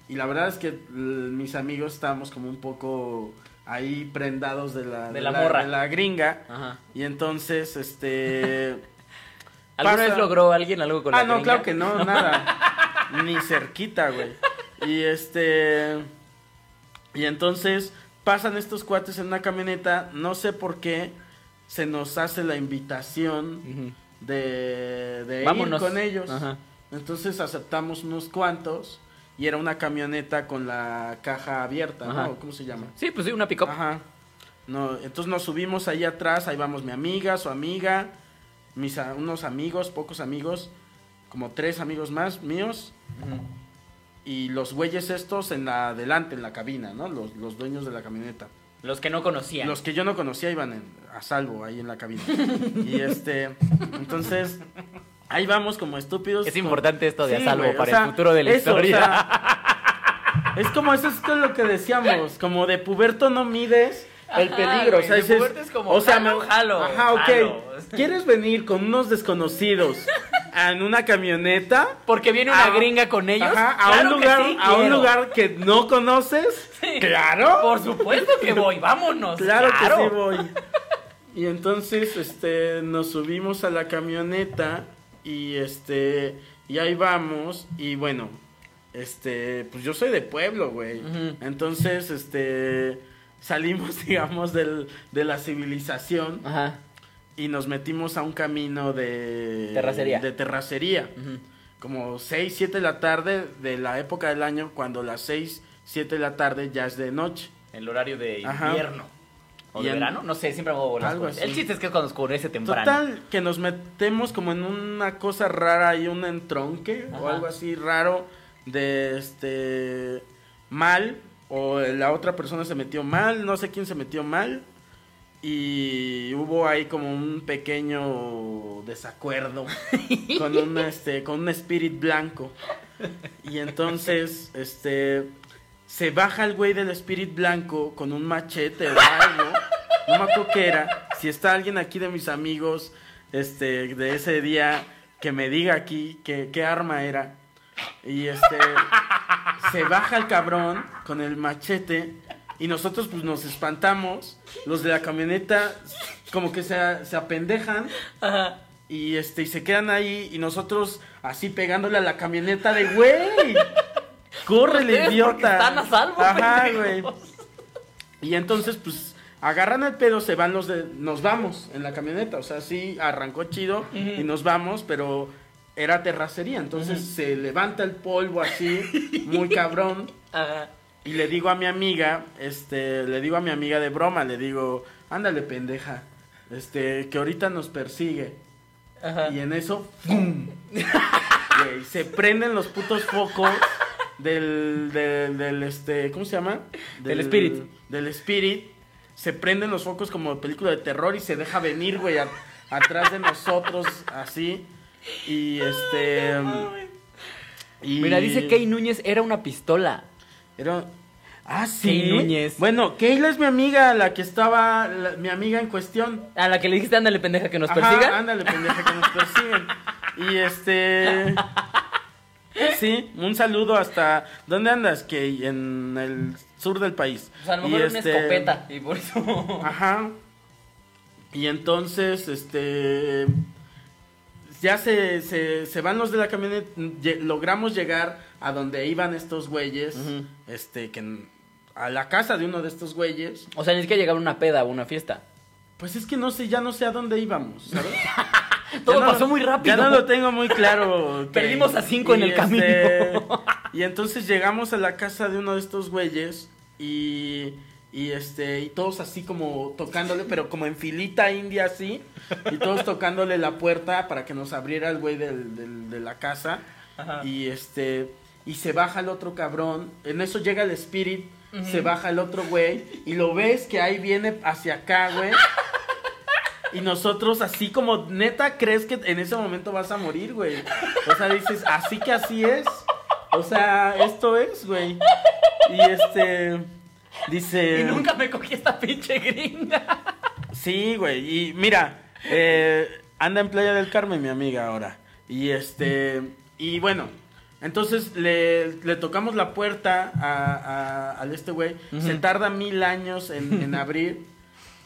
Y la verdad es que mis amigos estábamos como un poco ahí prendados de la, De la morra. de la gringa. Ajá. Y entonces, este... ¿Alguna Pasa- vez logró alguien algo con la ah, no, gringa? claro que no, nada. Ni cerquita, güey. Y este... Y entonces pasan estos cuates en una camioneta, no sé por qué se nos hace la invitación Ujú. de, de ir con ellos. Ajá. Entonces aceptamos unos cuantos y era una camioneta con la caja abierta, Ajá. ¿no? ¿Cómo se llama? Sí, pues sí, una pick-up. Ajá. No, entonces nos subimos ahí atrás, ahí vamos mi amiga, su amiga, mis a- unos amigos, pocos amigos, como tres amigos más míos y los güeyes estos en la delante en la cabina, ¿no? Los, los dueños de la camioneta. Los que no conocían. Los que yo no conocía iban en- a salvo ahí en la cabina. y este, entonces ahí vamos como estúpidos. Es con- importante esto de a salvo o para sea, el futuro de la eso, o historia. sea, es como eso es lo que decíamos, como de puberto no mides el Ajá, peligro, o sea, dices, es como, o sea, jalo, me- jalo, ajá, ok, jalo. ¿quieres venir con unos desconocidos en una camioneta? Porque viene una A- gringa con ellos. Ajá, a Claro un lugar, sí a un lugar que no conoces, Sí. claro, Por supuesto que voy, vámonos. Claro, que sí voy. Y entonces, este, nos subimos a la camioneta y este, y ahí vamos y bueno, este, pues yo soy de pueblo, güey. Entonces, este, salimos, digamos, del, de la civilización Ajá. y nos metimos a un camino de Terracería. De terracería. Como 6, 7 de la tarde de la época del año cuando las 6, 7 de la tarde ya es de noche. El horario de Ajá. ¿O Y de en- verano? No sé, siempre me hago bolas. Algo así. El chiste es que es cuando oscurece temprano. Total, que nos metemos como en una cosa rara y un entronque o algo así raro de este mal o la otra persona se metió mal, no sé quién se metió mal y hubo ahí como un pequeño desacuerdo con un este con un spirit blanco. Y entonces este se baja el güey del spirit blanco con un machete o algo. No me acuerdo qué era. Si está alguien aquí de mis amigos este de ese día que me diga aquí qué, arma era. Y este se baja el cabrón con el machete y nosotros pues nos espantamos. Los de la camioneta como que se, se apendejan Ajá. y este y se quedan ahí y nosotros así pegándole a la camioneta de güey. Ustedes idiota. están a salvo, Ajá, güey. Y entonces pues agarran el pedo, se van los de nos vamos en la camioneta, o sea, sí arrancó chido y nos vamos, pero era terracería, entonces se levanta el polvo así, muy cabrón. Ajá. Y le digo a mi amiga, este, le digo a mi amiga de broma, le digo, ándale pendeja, este, que ahorita nos persigue. Ajá. Y en eso, ¡pum! Se prenden los putos focos del, del, del, este, ¿cómo se llama? Del Spirit. Del Spirit. Se prenden los focos como película de terror y se deja venir, güey, a- atrás de nosotros, así. Y este... y- Mira, dice Kay Núñez era una pistola. Era... Ah, sí. Kay Núñez. Bueno, Kayla es mi amiga, la que estaba, la- mi amiga en cuestión. A la que le dijiste, ándale, pendeja, que nos Ajá, ándale, pendeja, que nos persiguen. Y este. Sí, un saludo hasta. ¿Dónde andas? Que en el sur del país. O sea, a lo Y mejor una este, escopeta. Y por eso. Ajá. Y entonces, este. Ya se, se, se van los de la camioneta. Logramos llegar a donde iban estos güeyes. Este, que. A la casa de uno de estos güeyes. O sea, ni siquiera llegaba una peda o una fiesta. Pues es que no sé, ya no sé a dónde íbamos, ¿sabes? Todo no- pasó muy rápido. Ya no lo tengo muy claro. Perdimos a cinco en el camino. y entonces llegamos a la casa de uno de estos güeyes y, y este y todos así como tocándole, pero como en filita india así, y todos tocándole la puerta para que nos abriera el güey del- del- de la casa. Y este y se baja el otro cabrón. En eso llega el spirit, se baja el otro güey y lo ves que ahí viene hacia acá, güey. Y nosotros así como neta crees que en ese momento vas a morir, güey. O sea, dices, así que así es. O sea, esto es, güey. Y este dice Y nunca me cogí esta pinche gringa. Sí, güey. Y mira, eh, anda en Playa del Carmen, mi amiga, ahora. Y este. Y bueno, entonces le, le tocamos la puerta a, este güey. Se tarda mil años en, en abrir,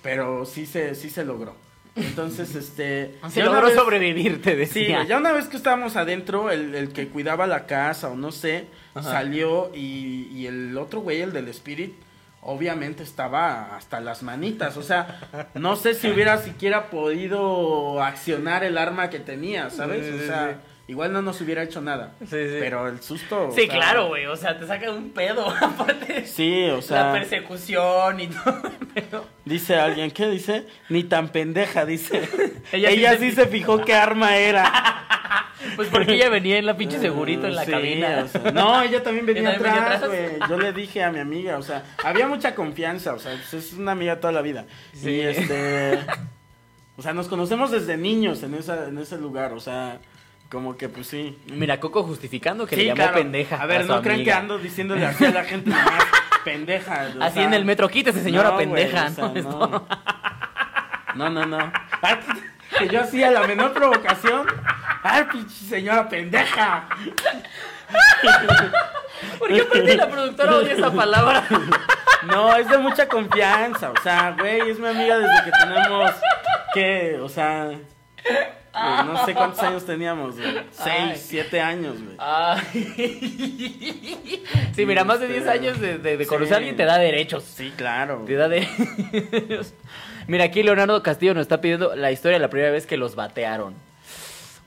pero sí se, sí se logró. Entonces, este. Se logró vez- sobrevivir, te decía. ya una vez que estábamos adentro, el, el que cuidaba la casa o no sé, Ajá. salió y, y el otro güey, el del Spirit, obviamente estaba hasta las manitas. O sea, no sé si hubiera siquiera podido accionar el arma que tenía, ¿sabes? O sea. Igual no nos hubiera hecho nada. Sí, sí. Pero el susto. Sí, sea, claro, güey. O sea, te saca un pedo. Aparte, Sí, o la sea, persecución y todo. Pero... dice alguien, ¿qué dice? Ni tan pendeja, dice. Ella Ella, sí se- se fijó qué arma era. Pues porque ella venía en la pinche segurito en la Sí, cabina. o sea, no, ella también venía ¿Ella también atrás? güey. Yo le dije a mi amiga, o sea, había mucha confianza, o sea, pues, es una amiga toda la vida. Sí. Y este. O sea, nos conocemos desde niños en, esa, en ese lugar, o sea, como que pues sí. Mira, Coco justificando que Sí, le llamó claro. pendeja. A ver, no crean que ando diciéndole así a la gente nomás, pendeja. o Así en el metro, quítese, señora no, güey, pendeja. o sea, ¿no? No. no. Ay, Que yo hacía la menor provocación. ¡Ay, pinche señora pendeja! ¿Por qué aparte la productora odia esa palabra? No, es de mucha confianza. O sea, güey, es mi amiga desde que tenemos. ¿Qué? O sea. No sé cuántos años teníamos, güey. Seis, siete años, güey. Sí, mira, más de 10 años de, de- de conocer Sí. a alguien te da derechos. Sí, claro. Te da derechos. Mira, aquí Leonardo Castillo nos está pidiendo la historia de la primera vez que los batearon.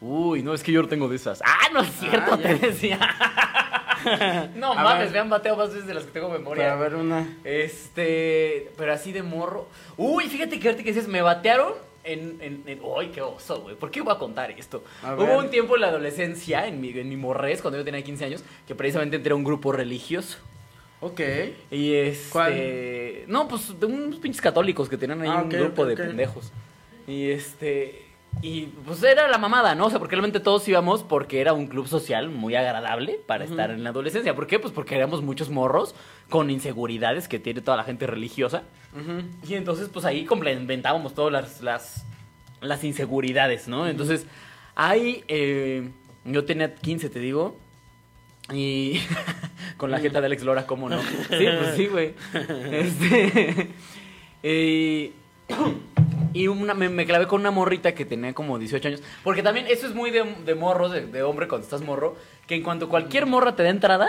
Uy, no, es que yo no tengo de esas. Ah, no es cierto, Ah, te decía. no A mames, ver. me han bateado más veces de las que tengo memoria. Para ver una. Este, pero así de morro. Uy, fíjate que ahorita que dices, me batearon en, en, en- ¡Ay, qué oso, güey! ¿Por qué voy a contar esto? A Hubo ver. un tiempo en la adolescencia, en mi, en mi morrez, cuando yo tenía 15 años, que precisamente entré a un grupo religioso. Ok. Y este... ¿Cuál? No, pues de unos pinches católicos que tenían ahí Ah, un ok, grupo ok, de ok. pendejos. Y este... Y pues era la mamada, ¿no? O sea, porque realmente todos íbamos porque era un club social muy agradable para estar en la adolescencia. ¿Por qué? Pues porque éramos muchos morros con inseguridades que tiene toda la gente religiosa. Y entonces, pues ahí complementábamos todas las, las, las inseguridades, ¿no? Entonces, ahí eh, yo tenía 15, te digo. Y con la jeta de Alex Lora, ¿cómo no? Sí, pues sí, güey. Este, eh, y una, me, me clavé con una morrita que tenía como 18 años. Porque también eso es muy de, de morro, de, de hombre cuando estás morro. Que en cuanto cualquier morra te da entrada,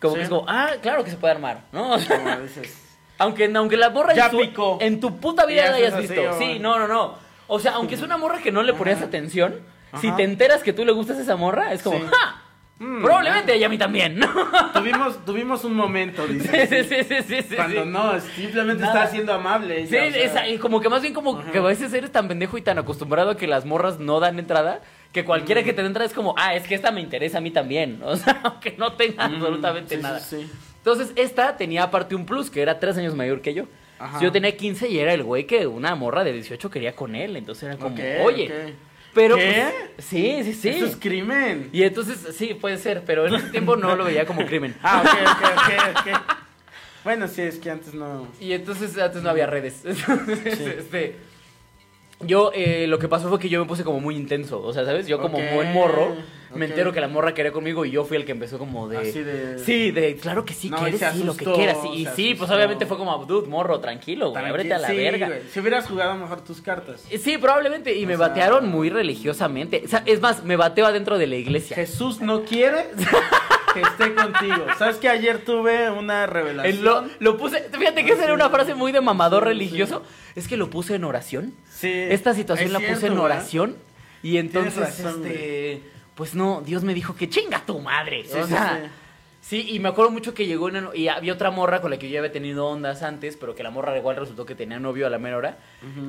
como Sí. que es como, ah, claro que se puede armar, ¿no? O sea, Como dices. aunque, aunque la morra Ya en, su- picó. en tu puta vida la hayas así, visto. o- Sí, no, no, no. O sea, aunque es una morra que no le ponías atención, si Ajá. te enteras que tú le gustas a esa morra, es como, Sí. ¡ja! Mm, Probablemente ella a mí también, ¿no? Tuvimos, tuvimos un momento, Sí, sí, sí, sí, sí, sí, Cuando sí. no, simplemente Nada. está siendo amable. Sí, esa- y como que más bien como Ajá. que a veces eres tan pendejo y tan acostumbrado a que las morras no dan entrada, que cualquiera Mm. que te dé entrada es como, ah, es que esta me interesa a mí también. O sea, aunque no tenga mm, absolutamente sí, nada. Sí, sí. Entonces, esta tenía aparte un plus, que era tres años mayor que yo. Ajá. Yo tenía 15 y era el güey que una morra de 18 quería con él. Entonces era como, oye. Pero. ¿Qué? pues, sí, sí, sí. Eso es crimen. Y entonces, sí, puede ser, pero en ese tiempo no lo veía como crimen. Ah, ok, ok, ok, ok. Bueno, sí, es que antes no. Y entonces antes no había redes. Entonces, este, yo, eh, lo que pasó fue que yo me puse como muy intenso. O sea, ¿sabes? Yo como Ok, buen morro, me entero que la morra quería conmigo y yo fui el que empezó como de... Así de- Sí, de, claro que sí, No, quieres, se sí, lo que asustó, quieras. Y sí, pues asustó. obviamente fue como, dude, morro, tranquilo, güey, ábrete a la Sí, verga. güey. Si hubieras jugado mejor tus cartas. Eh, Sí, probablemente. Y O me sea- batearon muy religiosamente. O sea, es más, me bateó adentro de la iglesia. Jesús no quiere. que esté contigo. ¿Sabes que ayer tuve una El revelación? lo, lo puse, fíjate que esa era una frase muy de mamador Sí, religioso. Es que lo puse en oración. Sí. Esta situación es la cierto, puse en ¿verdad? oración. Y entonces, razón, este. Pues no, Dios me dijo que chinga tu madre. Sí, o sea, sí. Sí, y me acuerdo mucho que llegó una, y había otra morra con la que yo ya había tenido ondas antes, pero que la morra igual resultó que tenía novio a la mera hora.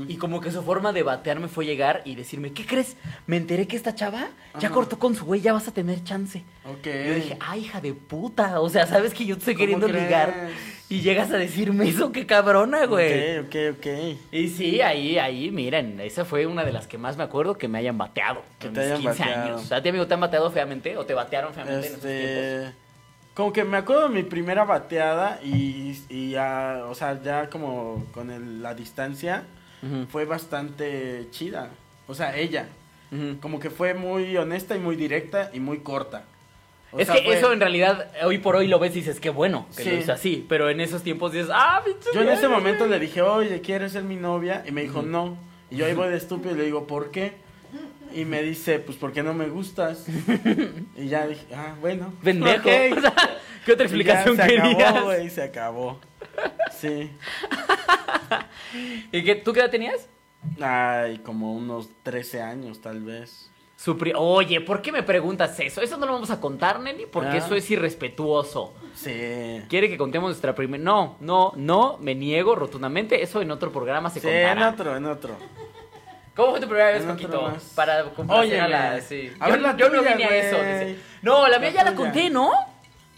Y como que su forma de batearme fue llegar y decirme, ¿qué crees? Me enteré que esta chava ya cortó con su güey, ya vas a tener chance. Ok. Y yo dije, ay, hija de puta. O sea, sabes que yo te estoy ¿Cómo queriendo crees? ligar. Y llegas a decirme eso, qué cabrona, güey. Ok, ok, ok. Y sí, ahí, ahí, miren, esa fue una de las que más me acuerdo que me hayan bateado. Que te mis hayan 15 bateado. años. O sea, ¿a ti, amigo, te han bateado feamente o te batearon feamente en esos tiempos? Este. Como que me acuerdo de mi primera bateada y, y ya, o sea, ya como con el- la distancia fue bastante chida. O sea, ella. Como que fue muy honesta y muy directa y muy corta. O es sea, que fue- eso en realidad, hoy por hoy lo ves y dices, qué bueno que Sí. lo hizo así. Pero en esos tiempos dices, ah, pinche Yo en ese momento güey". le dije, oye, ¿quieres ser mi novia? Y me dijo, no. Y yo ahí voy de estúpido y le digo, ¿por qué? Y me dice, pues porque no me gustas. Y ya dije, ah, bueno. Pendejo. ok. O sea, ¿Qué otra Y ya explicación se querías? acabó, güey, se acabó. Sí. ¿Y qué, tú qué edad tenías? Ay, como unos 13 años, tal vez. Su pri- Oye, ¿por qué me preguntas eso? Eso no lo vamos a contar, Nelly, porque Ah. eso es irrespetuoso. Sí. ¿Quiere que contemos nuestra primera? No, no, no, me niego rotundamente. Eso en otro programa se Sí, en contará. otro, en otro. ¿Cómo fue tu primera vez, En más. Para complacer a la... Óyeme. Sí. A yo ver, la yo no vine a eso. dice. No, la mía La ya la conté, ¿no?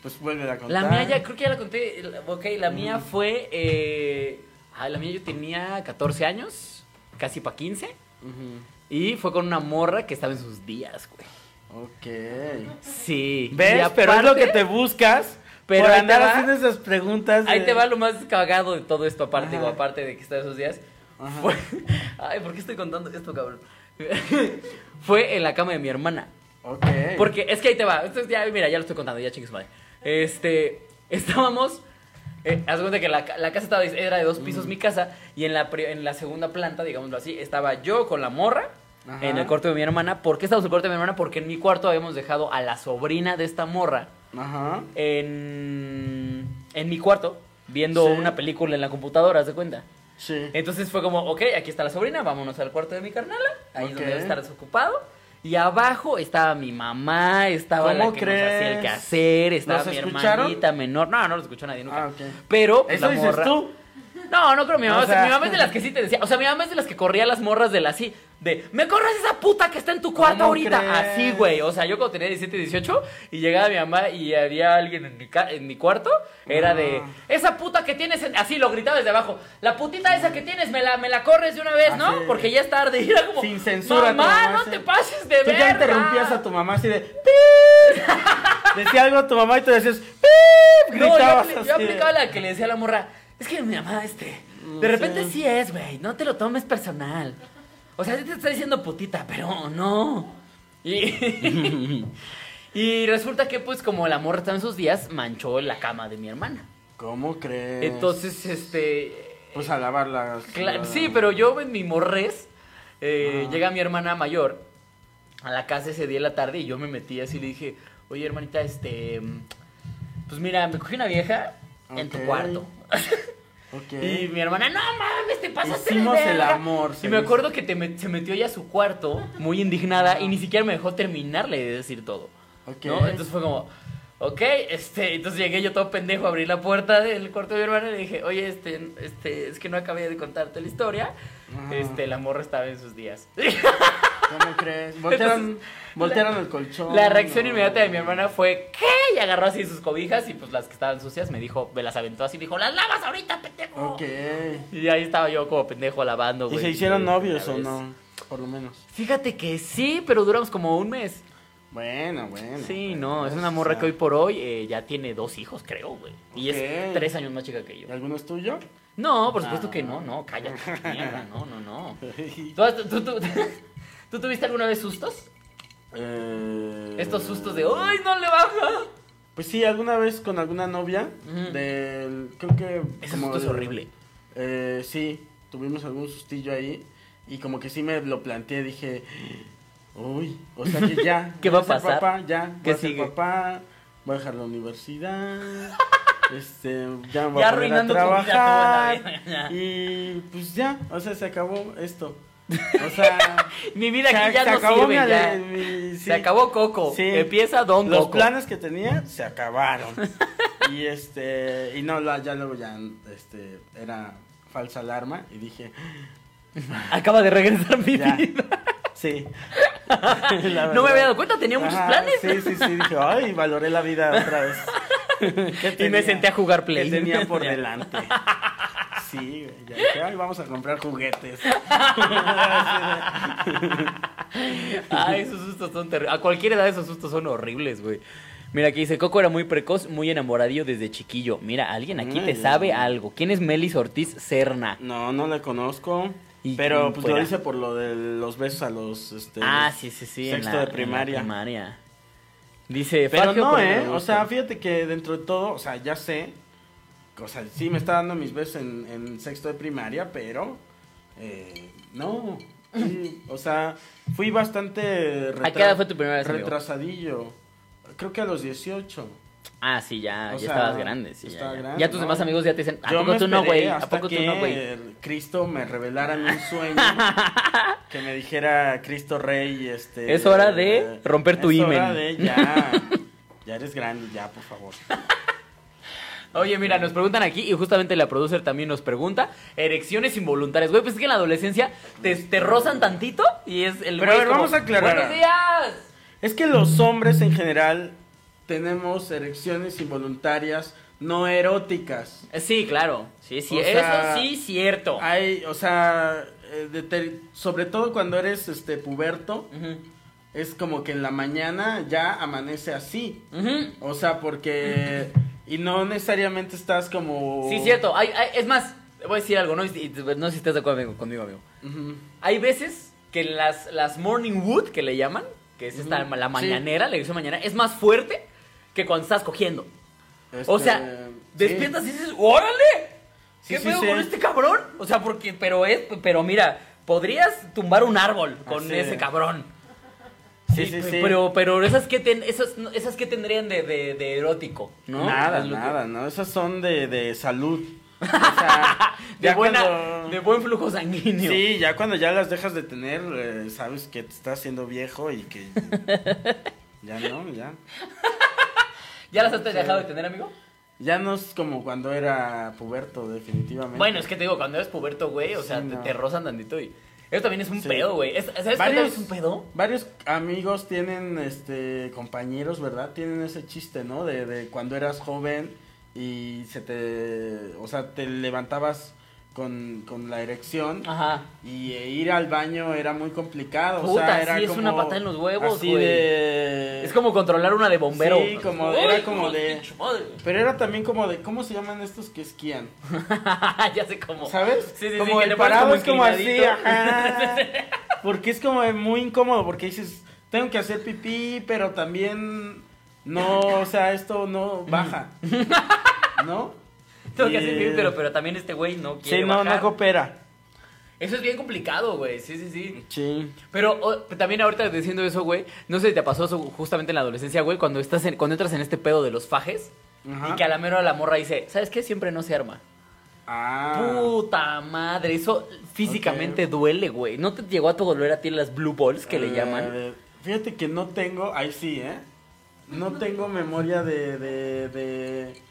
Pues vuelve a contar. La mía ya, creo que ya la conté. Ok, la mía fue... Eh... Ah, la mía yo tenía 14 años, casi para 15. Ujú. Y fue con una morra que estaba en sus días, güey. Ok. Sí. ¿Ves? Pero es lo que te buscas. Pero por andar haciendo esas preguntas. de- Ahí te va lo más cagado de todo esto, aparte, digo, aparte de que está esos días. Ajá. Fue... Ay, ¿por qué estoy contando esto, cabrón? fue en la cama de mi hermana. Ok. Porque es que ahí te va. Esto es ya, mira, ya lo estoy contando, ya chingues madre. Este, estábamos. Eh, haz cuenta que la, la casa estaba, era de dos pisos mi casa. Y en la, en la segunda planta, digámoslo así, estaba yo con la morra. Ajá. En el cuarto de mi hermana. ¿Por qué estábamos en el cuarto de mi hermana? Porque en mi cuarto habíamos dejado a la sobrina de esta morra Ajá. en, en mi cuarto viendo Sí. una película en la computadora, ¿haz de cuenta? Sí. Entonces fue como, ok, aquí está la sobrina, vámonos al cuarto de mi carnala, ahí es Ok. donde debe estar desocupado. Y abajo estaba mi mamá, estaba la ¿Cómo que nos hacía el crees? quehacer, estaba ¿Los mi escucharon? hermanita menor. No, no lo escuchó nadie nunca. Ah. Pero ¿Eso la dices morra- tú? No, no creo, mi mamá, O sea- mi mamá es de las que sí te decía, o sea, mi mamá es de las que corría las morras de la así, de, me corres esa puta que está en tu cuarto ¿Cómo ahorita. crees? Así, güey, o sea, yo cuando tenía 17, 18 y llegaba mi mamá y había alguien en mi, ca- en mi cuarto, era de, Ah. esa puta que tienes, en-", así lo gritaba desde abajo, la putita esa que tienes, me la, me la corres de una vez, ¿no? Así. Porque ya es tarde, y era como, Sin censura, mamá, mamá, no te pases de Tú verga. ya interrumpías a tu mamá así de. "Pip". Decía algo a tu mamá y tú decías. "Pip". No, yo, Gritabas apli- yo de- aplicaba la que le decía a la morra. Es que mi mamá, este. Mm, De repente sí. sí, es, güey. No te lo tomes personal. O sea, sí te está diciendo putita, pero no. Y, y resulta que, pues, como la morra estaba en sus días, manchó la cama de mi hermana. ¿Cómo crees? Entonces, este. Pues a lavar las. Cla- la- sí, pero yo en mi morres, eh, llega mi hermana mayor a la casa ese día en la tarde y yo me metí así y le dije, oye hermanita, este, pues mira, me cogí una vieja en tu cuarto. Ok. Y mi hermana, no mames, te pasaste Hicimos el verga". amor, Y me acuerdo que te met- se metió ella a su cuarto, muy indignada, y ni siquiera me dejó terminarle de decir todo. Ok. ¿no? Entonces fue como, ok, este, entonces llegué yo todo pendejo a abrir la puerta del cuarto de mi hermana y le dije, oye, este, este, es que no acabé de contarte la historia. Ajá. Este, la morra estaba en sus días. ¿Cómo crees? Voltearon, voltearon el colchón. La reacción no. inmediata de mi hermana fue, ¿qué? Y agarró así sus cobijas y pues las que estaban sucias me dijo, me las aventó así y dijo, las lavas ahorita, pendejo. Ok. Y ahí estaba yo como pendejo lavando, ¿Y güey. se hicieron Y, novios o no? Por lo menos. Fíjate que sí, pero duramos como un mes. Bueno, bueno. Sí, pues, no, es una o morra sea, que hoy por hoy eh, ya tiene dos hijos, creo, güey. Y es tres años más chica que yo. ¿Y alguno es tuyo? No, por supuesto Ah. que no, no, cállate, mierda, no, no, no. ¿Tú, has- tú- tú- tú tuviste alguna vez sustos? Eh, Estos sustos de, ¡ay, no le baja! Pues sí, alguna vez con alguna novia Ujú. del... Creo que... Ese como susto es horrible. Eh, sí, tuvimos algún sustillo ahí y como que sí me lo planteé, dije, uy, o sea que ya. ¿Qué va a pasar? Papá, ya, ¿Qué voy a ser sigue? papá, voy a dejar la universidad, este, ya voy Ya a poner a arruinando tu vida toda la trabajar. vida. Y pues ya, o sea, se acabó esto. O sea, Mi vida se, aquí ya se no acabó sirve ya. ale- mi- sí. Se acabó Coco. Sí. Empieza Don Los Coco. planes que tenía se acabaron. y este, y no, la- ya luego ya, este, era falsa alarma y dije, Acaba de regresar mi Ya. vida. sí. No me había dado cuenta, tenía muchos Ajá, planes. Sí, sí, sí, dije, ay, valoré la vida otra vez. ¿Qué Y me senté a jugar ¿Qué Play. tenía por delante? Sí, ya dije, ay, vamos a comprar juguetes. Ay, esos sustos son terribles. A cualquier edad esos sustos son horribles, güey. Mira, aquí dice, Coco era muy precoz, muy enamoradillo desde chiquillo. Mira, alguien aquí te sabe algo. ¿Quién es Melis Ortiz Serna? No, no le conozco. ¿Y Pero pues fuera? lo hice por lo de los besos a los este Ah, sí, sí, sí. en sexto la- de en la primaria. primaria. Dice, Pero no, eh, o sea, fíjate que dentro de todo, o sea, ya sé, o sea, sí me está dando mis besos en, en sexto de primaria, pero eh, no, sí, o sea, fui bastante ¿A qué edad fue tu primera vez, amigo? retrasadillo, creo que a los 18. Ah, sí, ya, O ya sea, estabas grande. Sí, ya, estaba ya. grande, ya tus ¿no? demás amigos ya te dicen, ¿a Yo poco tú no, güey? ¿A poco tú no, güey? Cristo me revelara en un sueño que me dijera Cristo Rey, este Es hora de romper tu es hora himen. de ya, ya eres grande, ya, por favor. Oye, mira, nos preguntan aquí y justamente la producer también nos pregunta, erecciones involuntarias. Güey, pues es que en la adolescencia te, te rozan tantito y es el Pero a ver, vamos a aclarar. ¡Buenos días! Es que los hombres en general tenemos erecciones involuntarias no eróticas. Eh, Sí, claro. Sí, sí, O sea, eso sí, cierto. Hay, o sea, eh, de sobre todo cuando eres este puberto, es como que en la mañana ya amanece así. O sea, porque y no necesariamente estás como Sí, cierto. Hay, hay- es más, voy a decir algo, no, Y- no sé si estás de acuerdo conmigo, amigo. Ujú. Hay veces que las, las morning wood, que le llaman, que es esta, la sí. mañanera, la elección mañana, es más fuerte que cuando estás cogiendo. O Este, sea, sí. despiertas y dices, ¡órale! ¿Qué Sí, sí, pedo sí. con este cabrón? O sea, porque, pero es, pero mira, podrías tumbar un árbol con Así ese es. cabrón. Sí, sí, sí. Pero, pero esas que ten- esas, esas que tendrían de, de, de erótico, ¿no? Nada, que- nada, no, esas son de, de salud. O sea, de, buena, cuando- de buen flujo sanguíneo. Sí, ya cuando ya las dejas de tener, eh, sabes que te estás haciendo viejo y que ya no, ya. ¿Ya las has Sí. dejado de tener, amigo? Ya no es como cuando era puberto, definitivamente. Bueno, es que te digo, cuando eres puberto, güey, o sea, te rozan tantito y... Eso también es un Sí. pedo, güey. Es- ¿Sabes Varios- es un pedo? Varios amigos tienen, este, compañeros, ¿verdad? Tienen ese chiste, ¿no? De, de cuando eras joven y se te, o sea, te levantabas con, con la erección Ajá. y eh, ir al baño era muy complicado. o Puta, sea, era sí, es como una patada en los huevos, así de... Es como controlar una de bombero. Sí, como- Ay, era como de-. Pero era también como de, ¿cómo se llaman estos que esquían? ya sé cómo. ¿Sabes? Sí, sí, sí, como que el parado como es como así, ajá. Porque es como muy incómodo, porque dices, tengo que hacer pipí, pero también no, o sea, esto no baja. ¿No? Tengo que hacer pero, pero también este güey no quiere Sí, no, bajar. no coopera. Eso es bien complicado, güey. Sí, sí, sí. Sí. Pero o, también ahorita diciendo eso, güey, no sé si te pasó eso justamente en la adolescencia, güey, cuando estás en- cuando entras en este pedo de los fajes Ajá. y que a la mera la morra dice, ¿sabes qué? Siempre no se arma. Ah. Puta madre, eso físicamente duele, güey. ¿No te llegó a tu doler a ti las blue balls que le Eh, llaman? Fíjate que no tengo, ahí sí, ¿eh? No tengo memoria de, de, de,